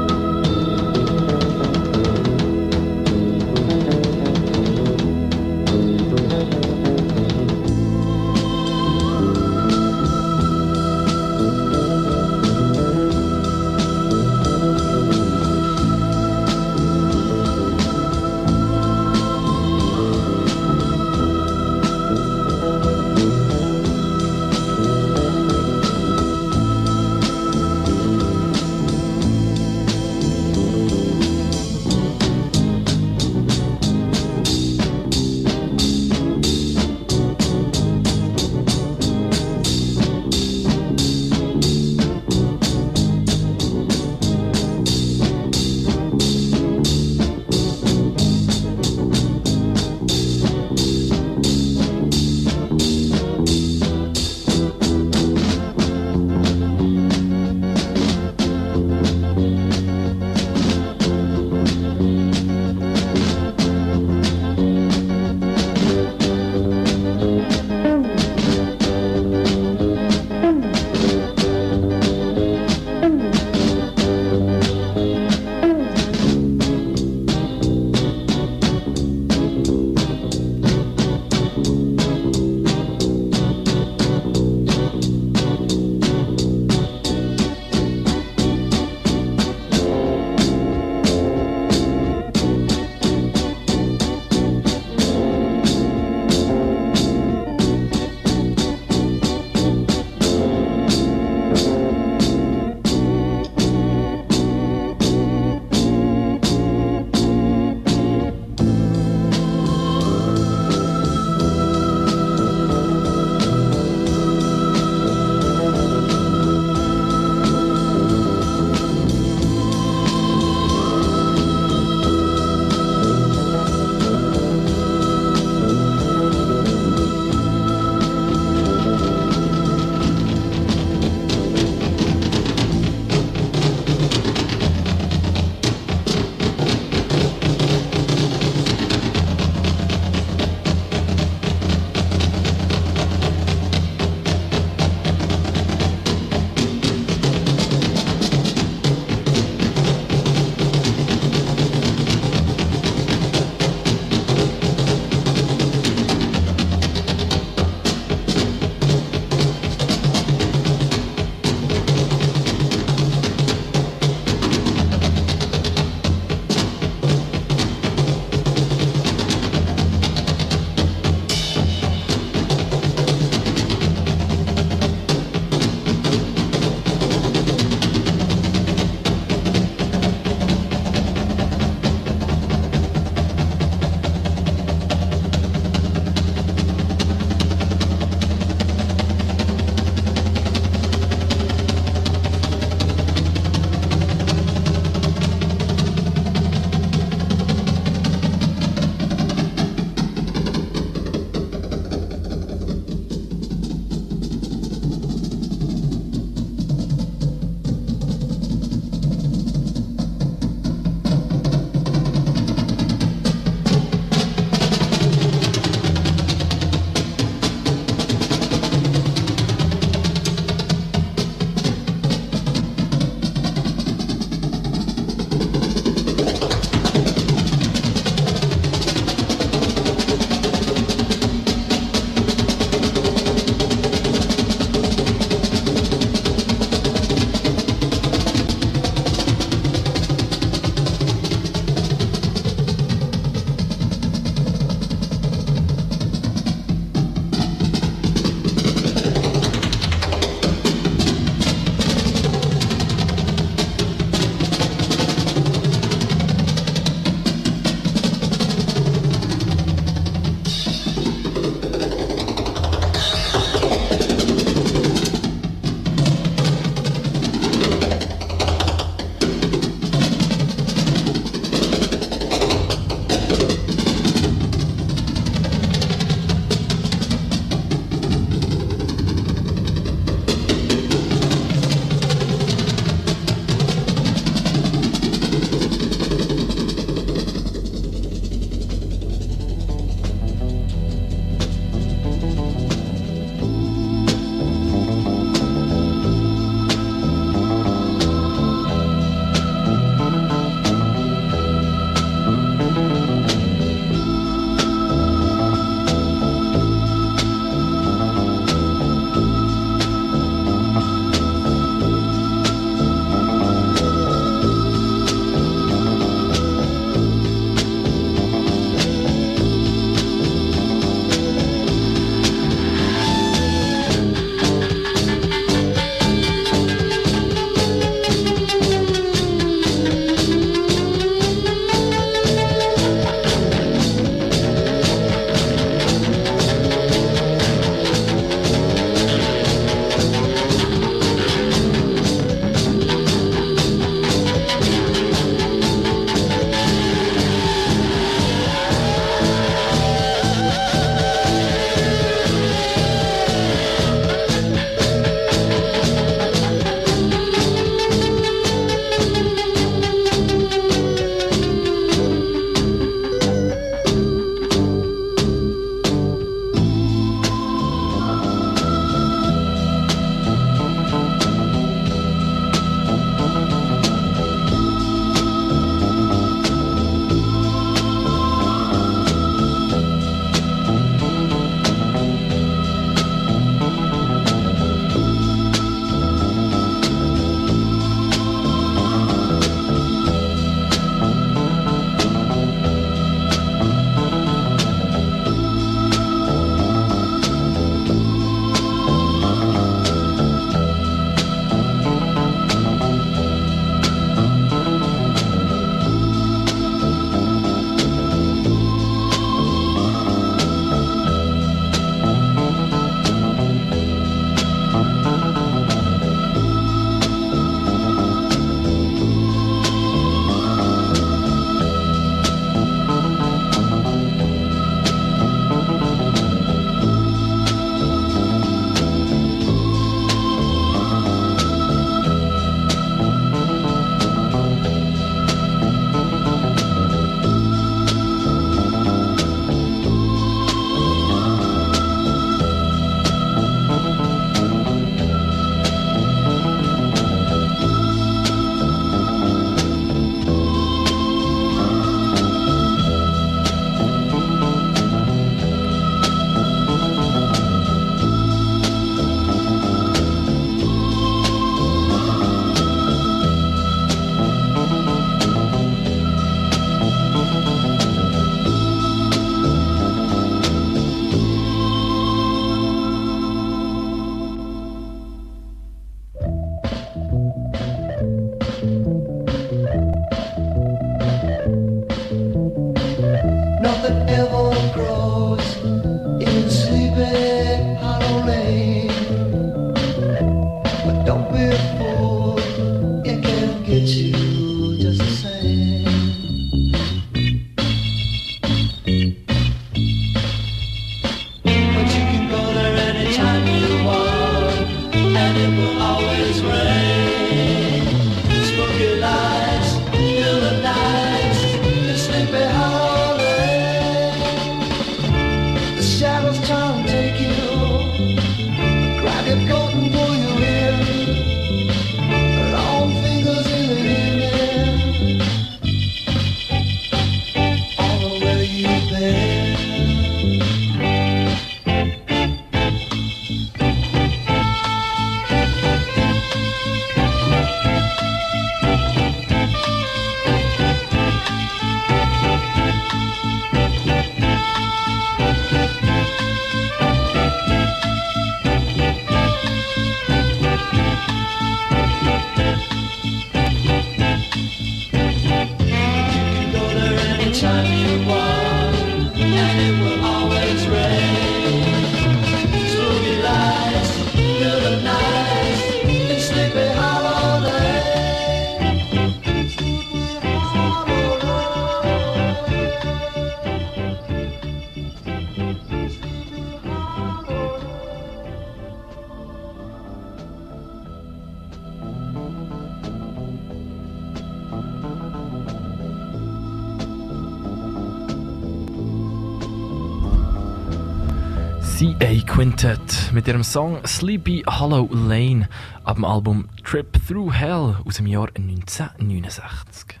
Quintet mit ihrem Song Sleepy Hollow Lane ab dem Album Trip Through Hell aus dem Jahr 1969.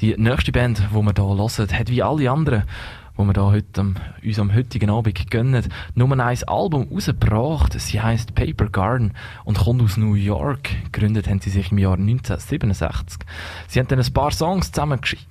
Die nächste Band, die wir hier hören, hat wie alle anderen, die wir hier heute am, uns am heutigen Abend gönnen, nur ein Album rausgebracht. Sie heisst Paper Garden und kommt aus New York. Gegründet haben sie sich im Jahr 1967. Sie haben dann ein paar Songs zusammen gesch-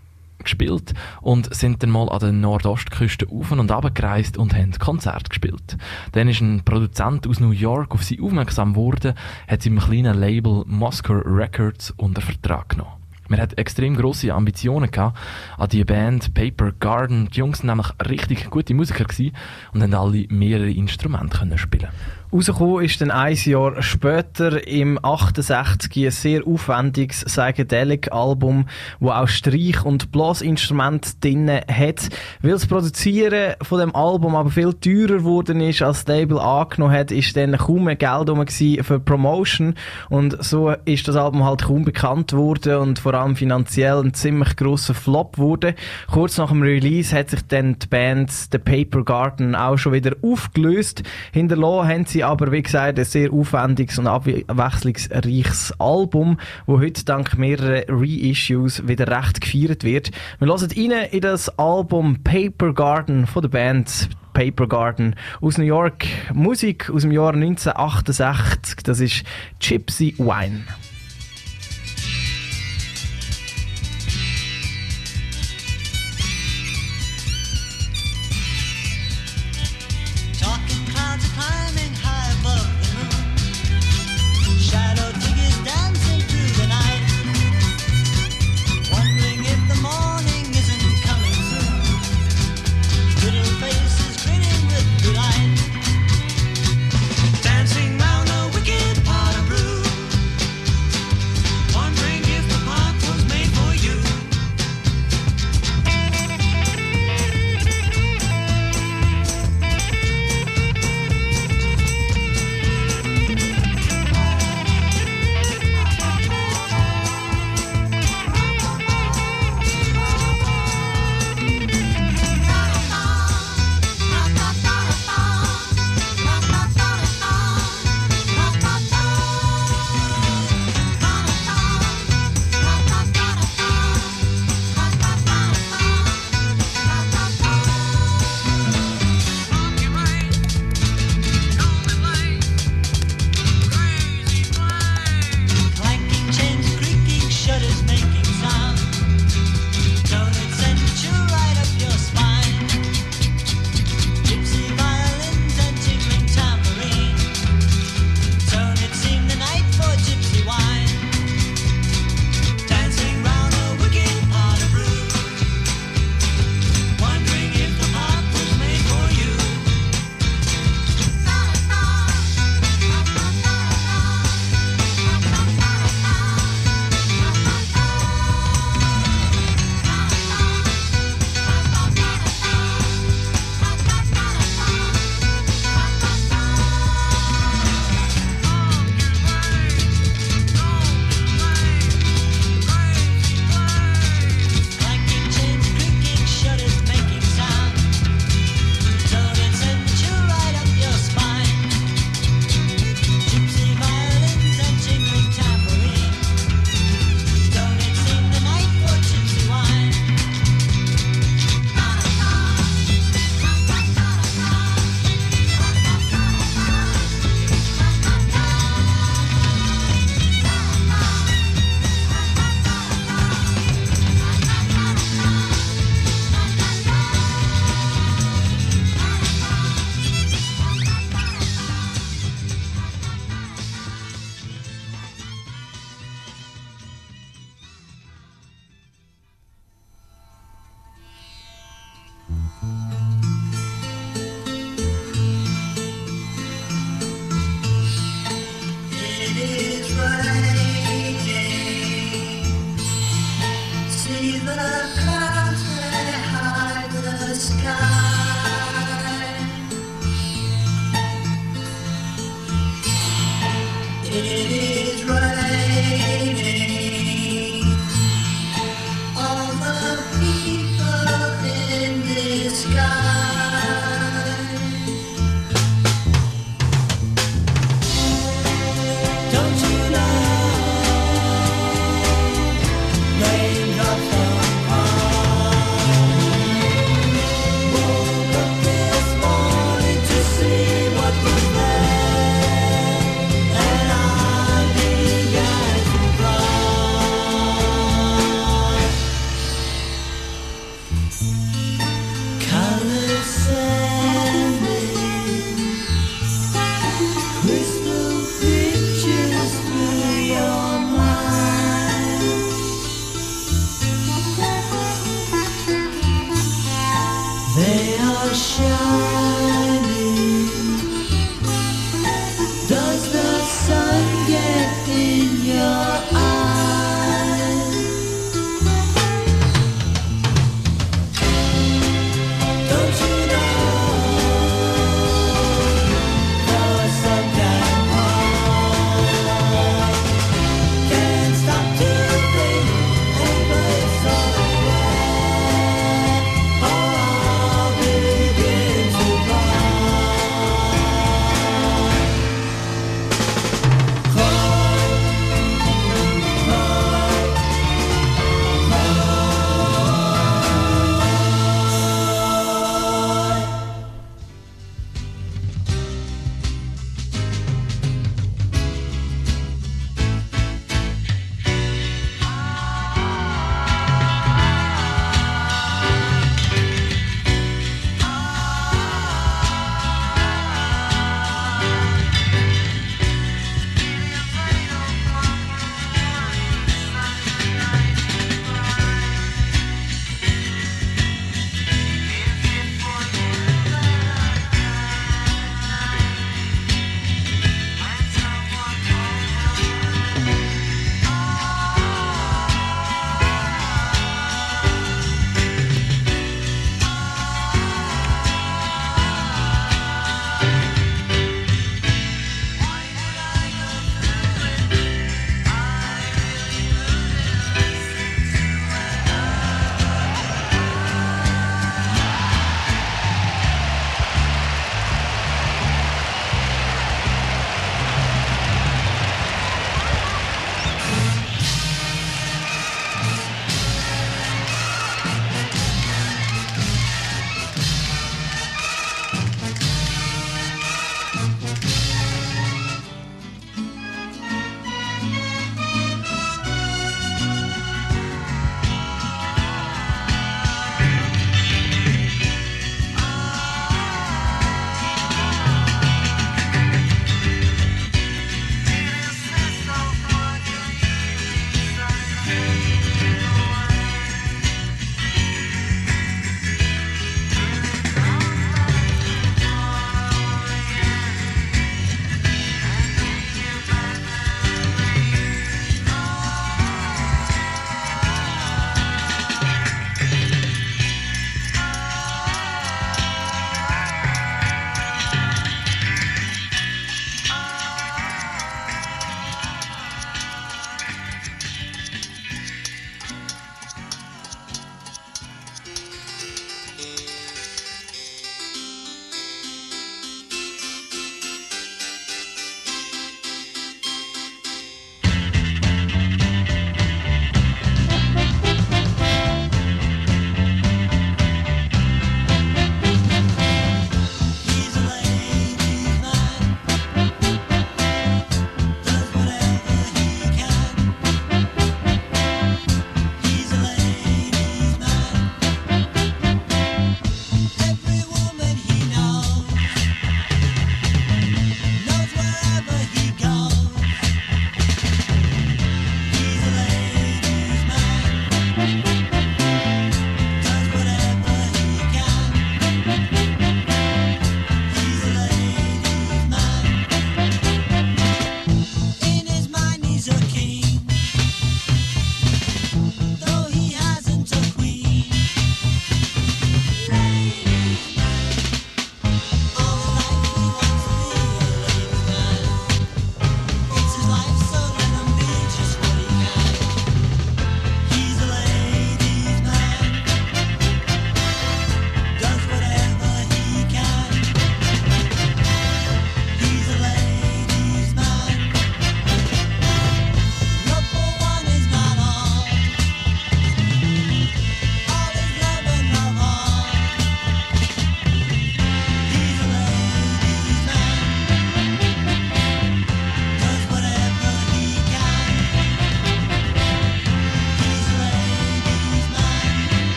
gespielt und sind dann mal an der Nordostküste auf und ab gereist und haben Konzert gespielt. Dann ist ein Produzent aus New York auf sie aufmerksam geworden, hat sie im kleinen Label Moscow Records unter Vertrag genommen. Man hat extrem grosse Ambitionen gehabt an die Band Paper Garden. Die Jungs waren nämlich richtig gute Musiker und haben alle mehrere Instrumente können spielen. Rausgekommen ist dann ein Jahr später im 68 ein sehr aufwendiges Psychedelic-Album, wo auch Streich- und Blasinstrumente drin hat. Weil das Produzieren von dem Album aber viel teurer geworden ist, als das Label angenommen hat, ist dann kaum mehr Geld rum für Promotion und so ist das Album halt kaum bekannt worden und vor allem finanziell ein ziemlich grosser Flop geworden. Kurz nach dem Release hat sich dann die Band The Paper Garden auch schon wieder aufgelöst. Hinterlassen haben sie aber, wie gesagt, ein sehr aufwendiges und abwechslungsreiches Album, wo heute dank mehrerer Reissues wieder recht gefeiert wird. Wir hören rein in das Album Paper Garden von der Band Paper Garden aus New York. Musik aus dem Jahr 1968, das ist Gypsy Wine. See the clouds that hide the sky.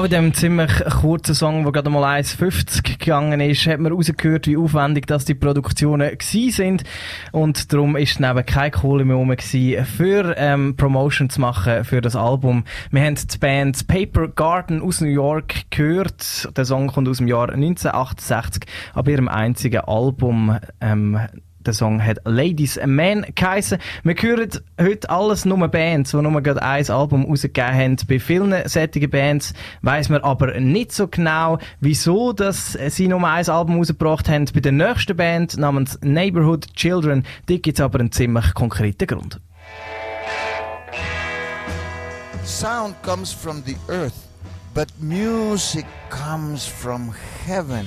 Auch in dem ziemlich kurzen Song, der gerade mal 1,50 gegangen ist, hat man rausgehört, wie aufwendig das die Produktionen gsi sind. Und darum ist neben keine Kohle mehr rum gewesen, für ähm, Promotion zu machen für das Album. Wir haben die Band Paper Garden aus New York gehört. Der Song kommt aus dem Jahr 1968, ab ihrem einzigen Album. Ähm, der Song hat Ladies and Men geheissen. Wir hören heute alles nur Bands, die nur gerade ein Album rausgegeben haben. Bei vielen sättigen Bands weiss man aber nicht so genau, wieso dass sie nur ein Album rausgebracht haben. Bei der nächsten Band namens Neighborhood Children, die gibt es aber einen ziemlich konkreten Grund. Sound comes from the earth, but music comes from heaven.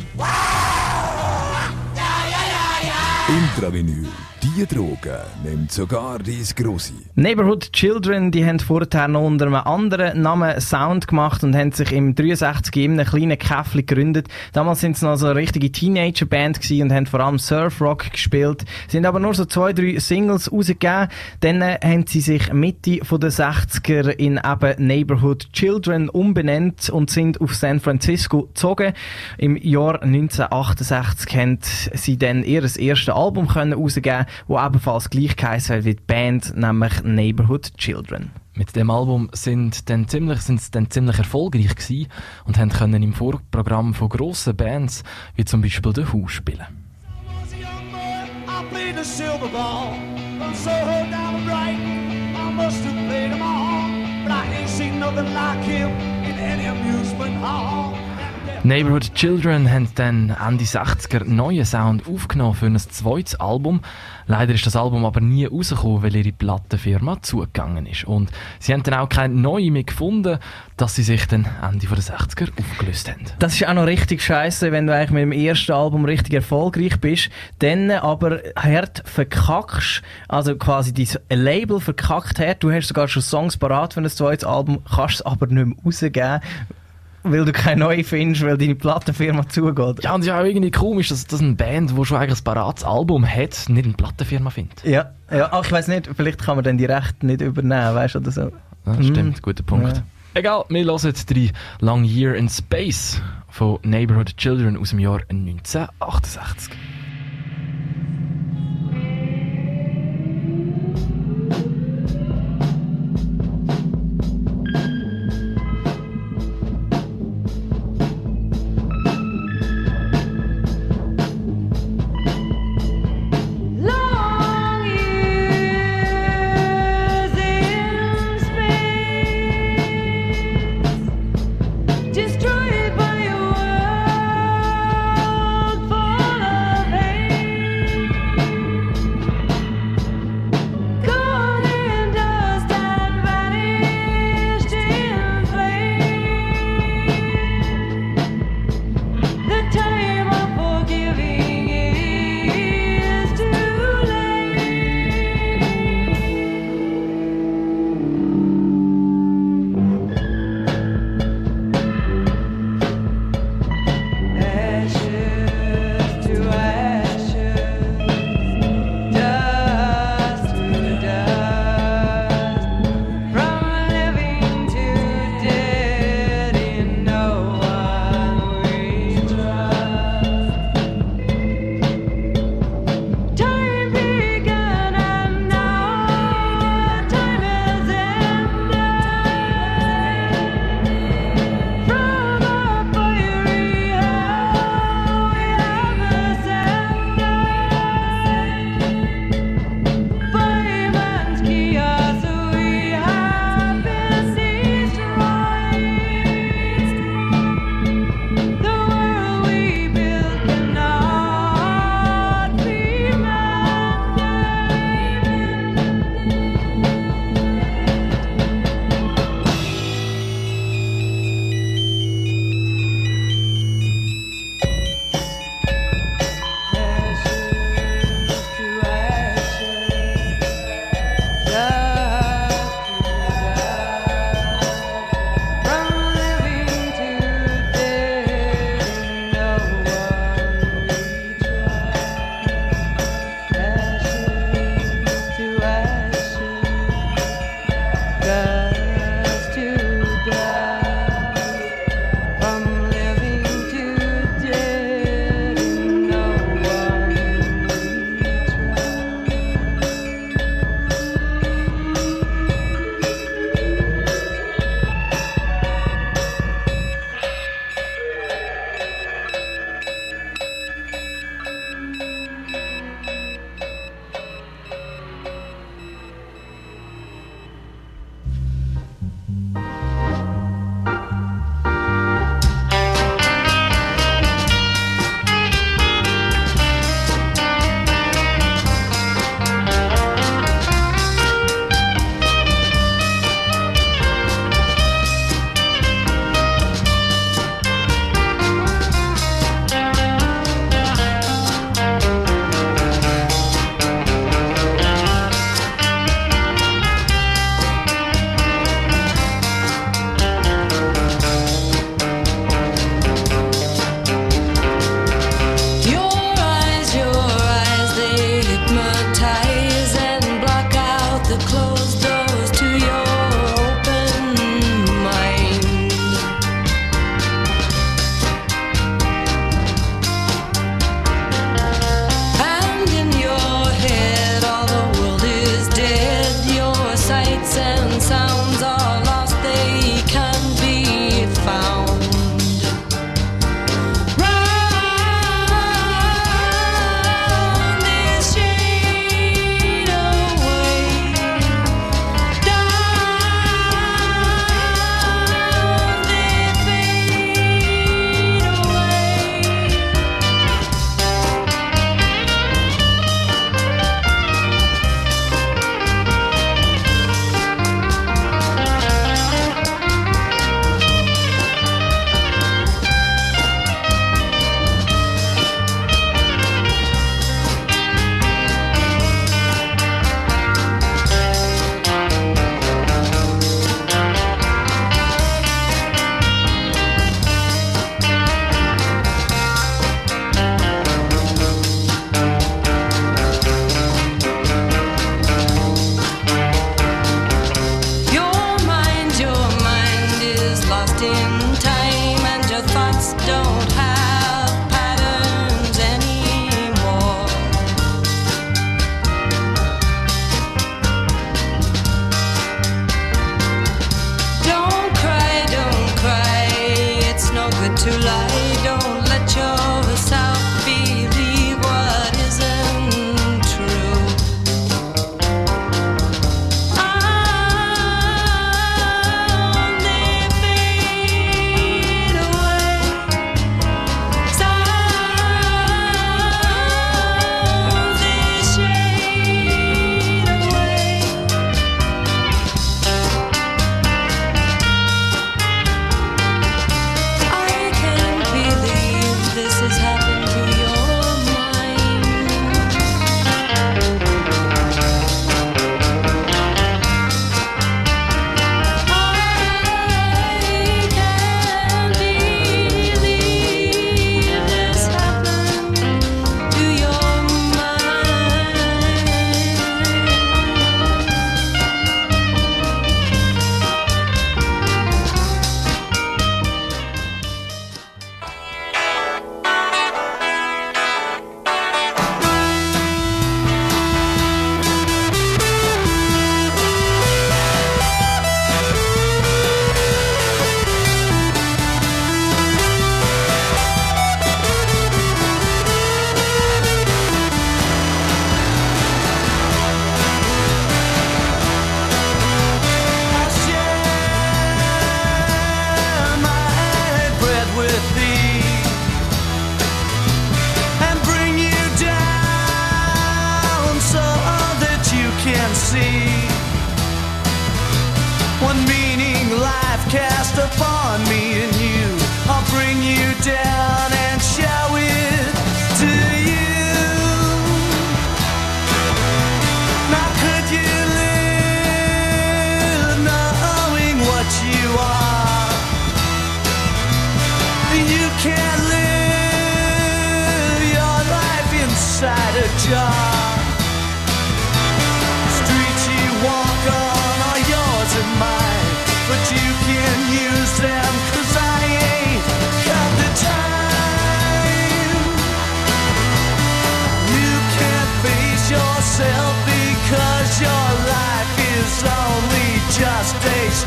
Intravinyl, die Droge nimmt sogar dein Grossi. Neighborhood Children, die haben vorher noch unter einem anderen Namen Sound gemacht und haben sich im 63 in einem kleinen Käffli gegründet. Damals sind sie noch so eine richtige Teenager-Band und haben vor allem Surfrock gespielt. Haben aber nur so zwei, drei Singles rausgegeben. Dann äh, haben sie sich Mitte der 60er in eben Neighborhood Children umbenannt und sind auf San Francisco gezogen. Im Jahr 1968 haben sie dann ihr erstes Album können rausgeben, wo ebenfalls gleich geheißen hat wie die Band, nämlich Neighborhood Children. Mit dem Album sind dann ziemlich, sind sie dann ziemlich erfolgreich gewesen und haben können im Vorprogramm von grossen Bands wie zum Beispiel The Who spielen. I Neighborhood Children haben dann Ende 60er neuen Sound aufgenommen für ein zweites Album. Leider ist das Album aber nie rausgekommen, weil ihre Plattenfirma zugegangen ist. Und sie haben dann auch keine neue mehr gefunden, dass sie sich dann Ende der 60er aufgelöst haben. Das ist auch noch richtig scheiße, wenn du eigentlich mit dem ersten Album richtig erfolgreich bist, dann aber hart verkackst, also quasi dein Label verkackt hat. Du hast sogar schon Songs parat für ein zweites Album, kannst es aber nicht mehr rausgeben. Weil du keine neue findest, weil deine Plattenfirma zugeht. Ja, und es ist auch irgendwie komisch, dass, dass eine Band, die schon eigentlich ein parates Album hat, nicht eine Plattenfirma findet. Ja, ja ach, ich weiß nicht, vielleicht kann man dann die Rechte nicht übernehmen, weißt du, oder so. Ja, stimmt, guter Punkt. Ja. Egal, wir hören drei Long Year in Space von Neighborhood Children aus dem Jahr 1968.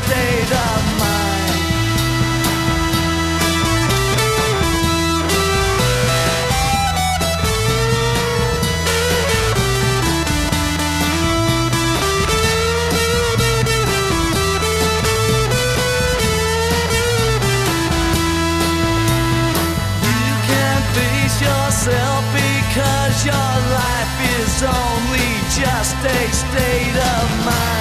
State of mind. You can't face yourself because your life is only just a state of mind.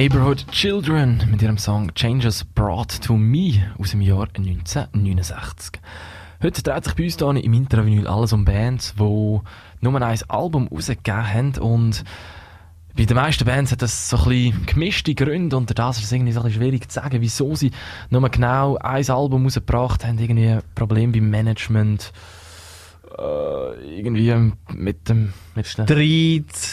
Neighborhood Children mit ihrem Song Changes Brought to Me aus dem Jahr 1969. Heute dreht sich bei uns hier im Intravinyl alles um Bands, die nur ein Album rausgegeben haben und bei den meisten Bands hat das so ein bisschen gemischte Gründe und das ist es irgendwie so ein bisschen schwierig zu sagen, wieso sie nur genau ein Album rausgebracht haben, irgendwie Probleme beim Management, äh, irgendwie mit dem mit Streit.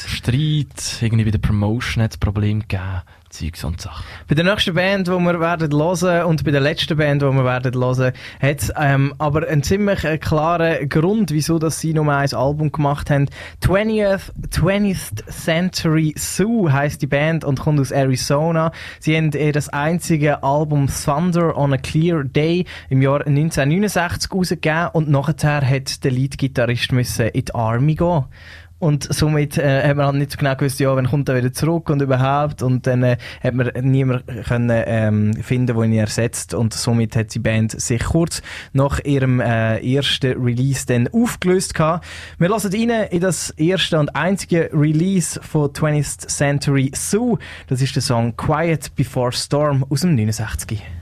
Streit, irgendwie bei der Promotion hat es Probleme gegeben, Zeugs und Sachen. Bei der nächsten Band, die wir werden hören und bei der letzten Band, die wir werden hören, hat es ähm, aber einen ziemlich äh, klaren Grund, wieso dass sie nur ein Album gemacht haben. 20th, 20th Century Zoo heisst die Band und kommt aus Arizona. Sie haben ihr das einzige Album Thunder on a Clear Day im Jahr 1969 rausgegeben und nachher hat der Leadgitarrist in die Army gehen. Und somit äh, hat man halt nicht so genau gewusst, ja, wann kommt er wieder zurück und überhaupt. Und dann äh, hat man niemand können, ähm, finden, der ihn ersetzt. Und somit hat die Band sich kurz nach ihrem äh, ersten Release dann aufgelöst gehabt. Wir lassen rein in das erste und einzige Release von 20th Century Zoo. Das ist der Song Quiet Before Storm aus dem 69.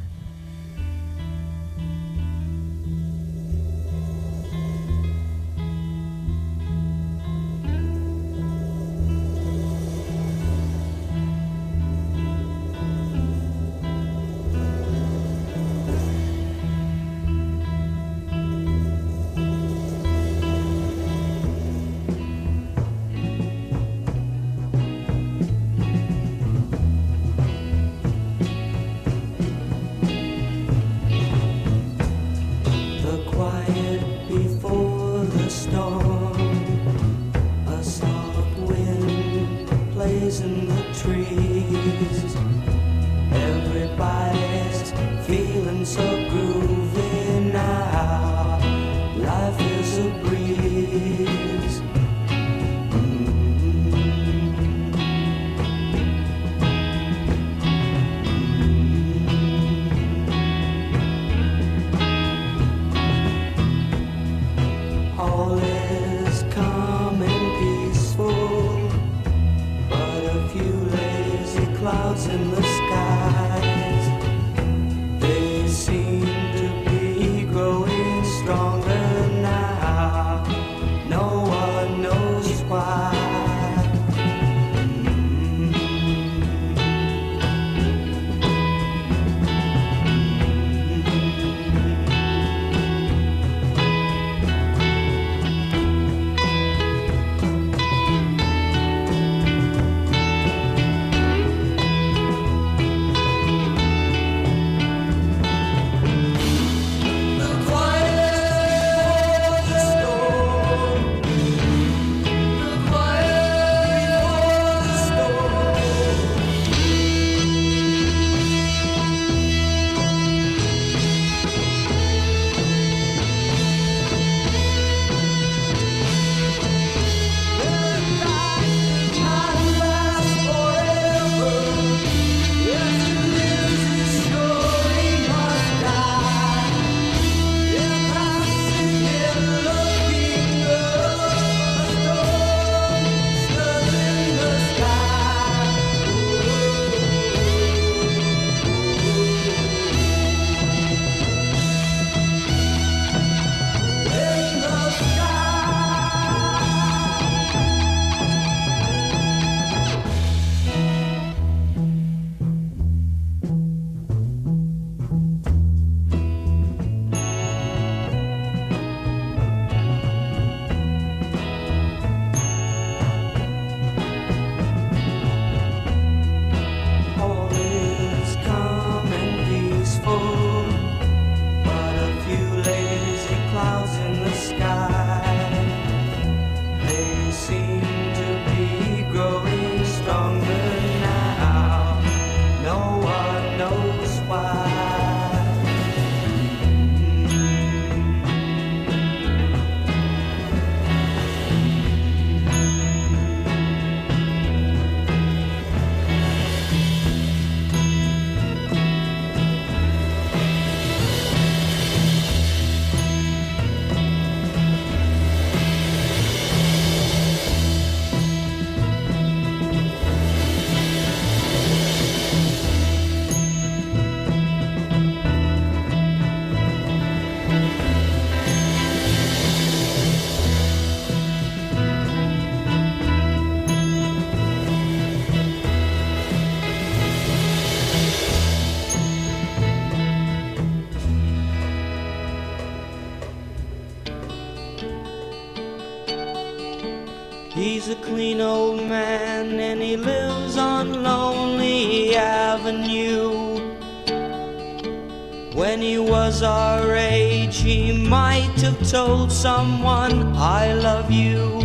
Told someone, I love you.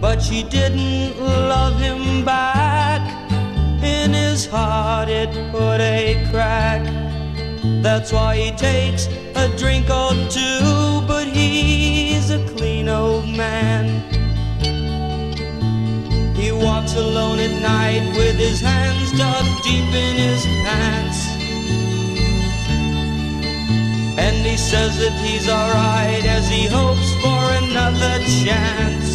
But she didn't love him back. In his heart, it put a crack. That's why he takes a drink or two, but he's a clean old man. He walks alone at night with his hands dug deep in his pants. Says that he's alright as he hopes for another chance.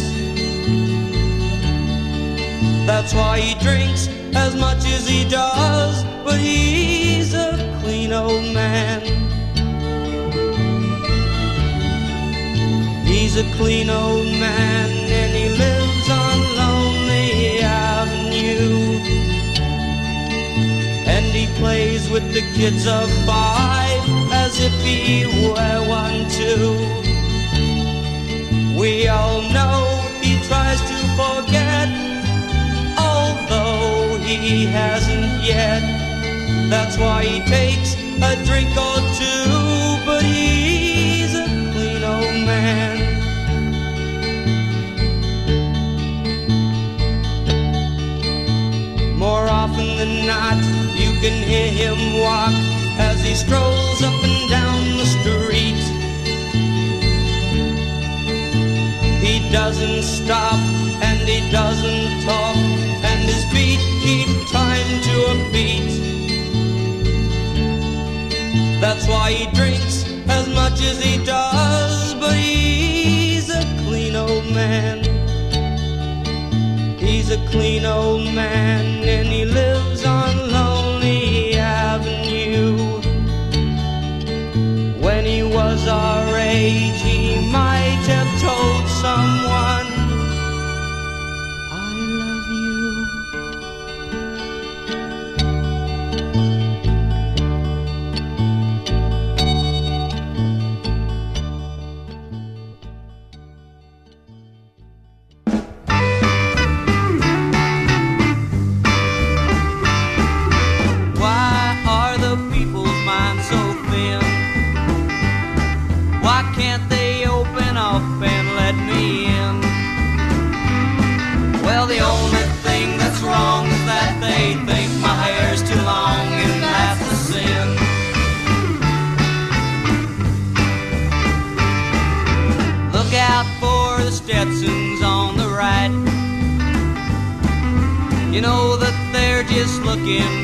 That's why he drinks as much as he does, but he's a clean old man. He's a clean old man and he lives on Lonely Avenue. And he plays with the kids of five he were one too. We all know he tries to forget, although he hasn't yet. That's why he takes a drink or two, but he's a clean old man. More often than not, you can hear him walk as he strolls up and doesn't stop and he doesn't talk, and his feet keep time to a beat. That's why he drinks as much as he does, but he's a clean old man. He's a clean old man and he lives looking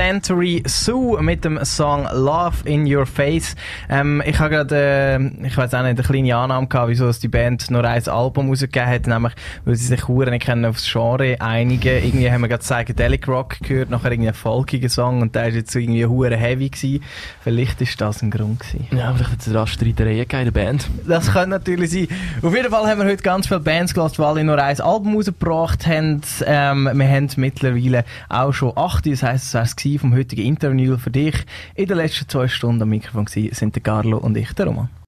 Century Sue mit dem Song Love in Your Face. Ähm, ich habe gerade, äh, ich weiß auch nicht, eine kleine Annahme gehabt, wieso es die Band nur ein Album rausgegeben hat, nämlich, weil sie sich hure nicht können aufs Genre einigen. Irgendwie haben wir gerade Psychedelic Rock gehört, nachher irgendwie einen folkigen Song und der ist jetzt irgendwie hure heavy gewesen. Vielleicht ist das ein Grund gewesen. Ja, vielleicht hat es da Streitereien in der Band. Das könnte natürlich sein. Auf jeden Fall haben wir heute ganz viele Bands gelassen, die alle nur ein Album rausgebracht haben. Ähm, wir haben mittlerweile auch schon acht, das heisst, es wäre es vom heutigen Interview für dich. In den letzten zwei Stunden am Mikrofon gewesen, sind Monte Carlo und ich darum.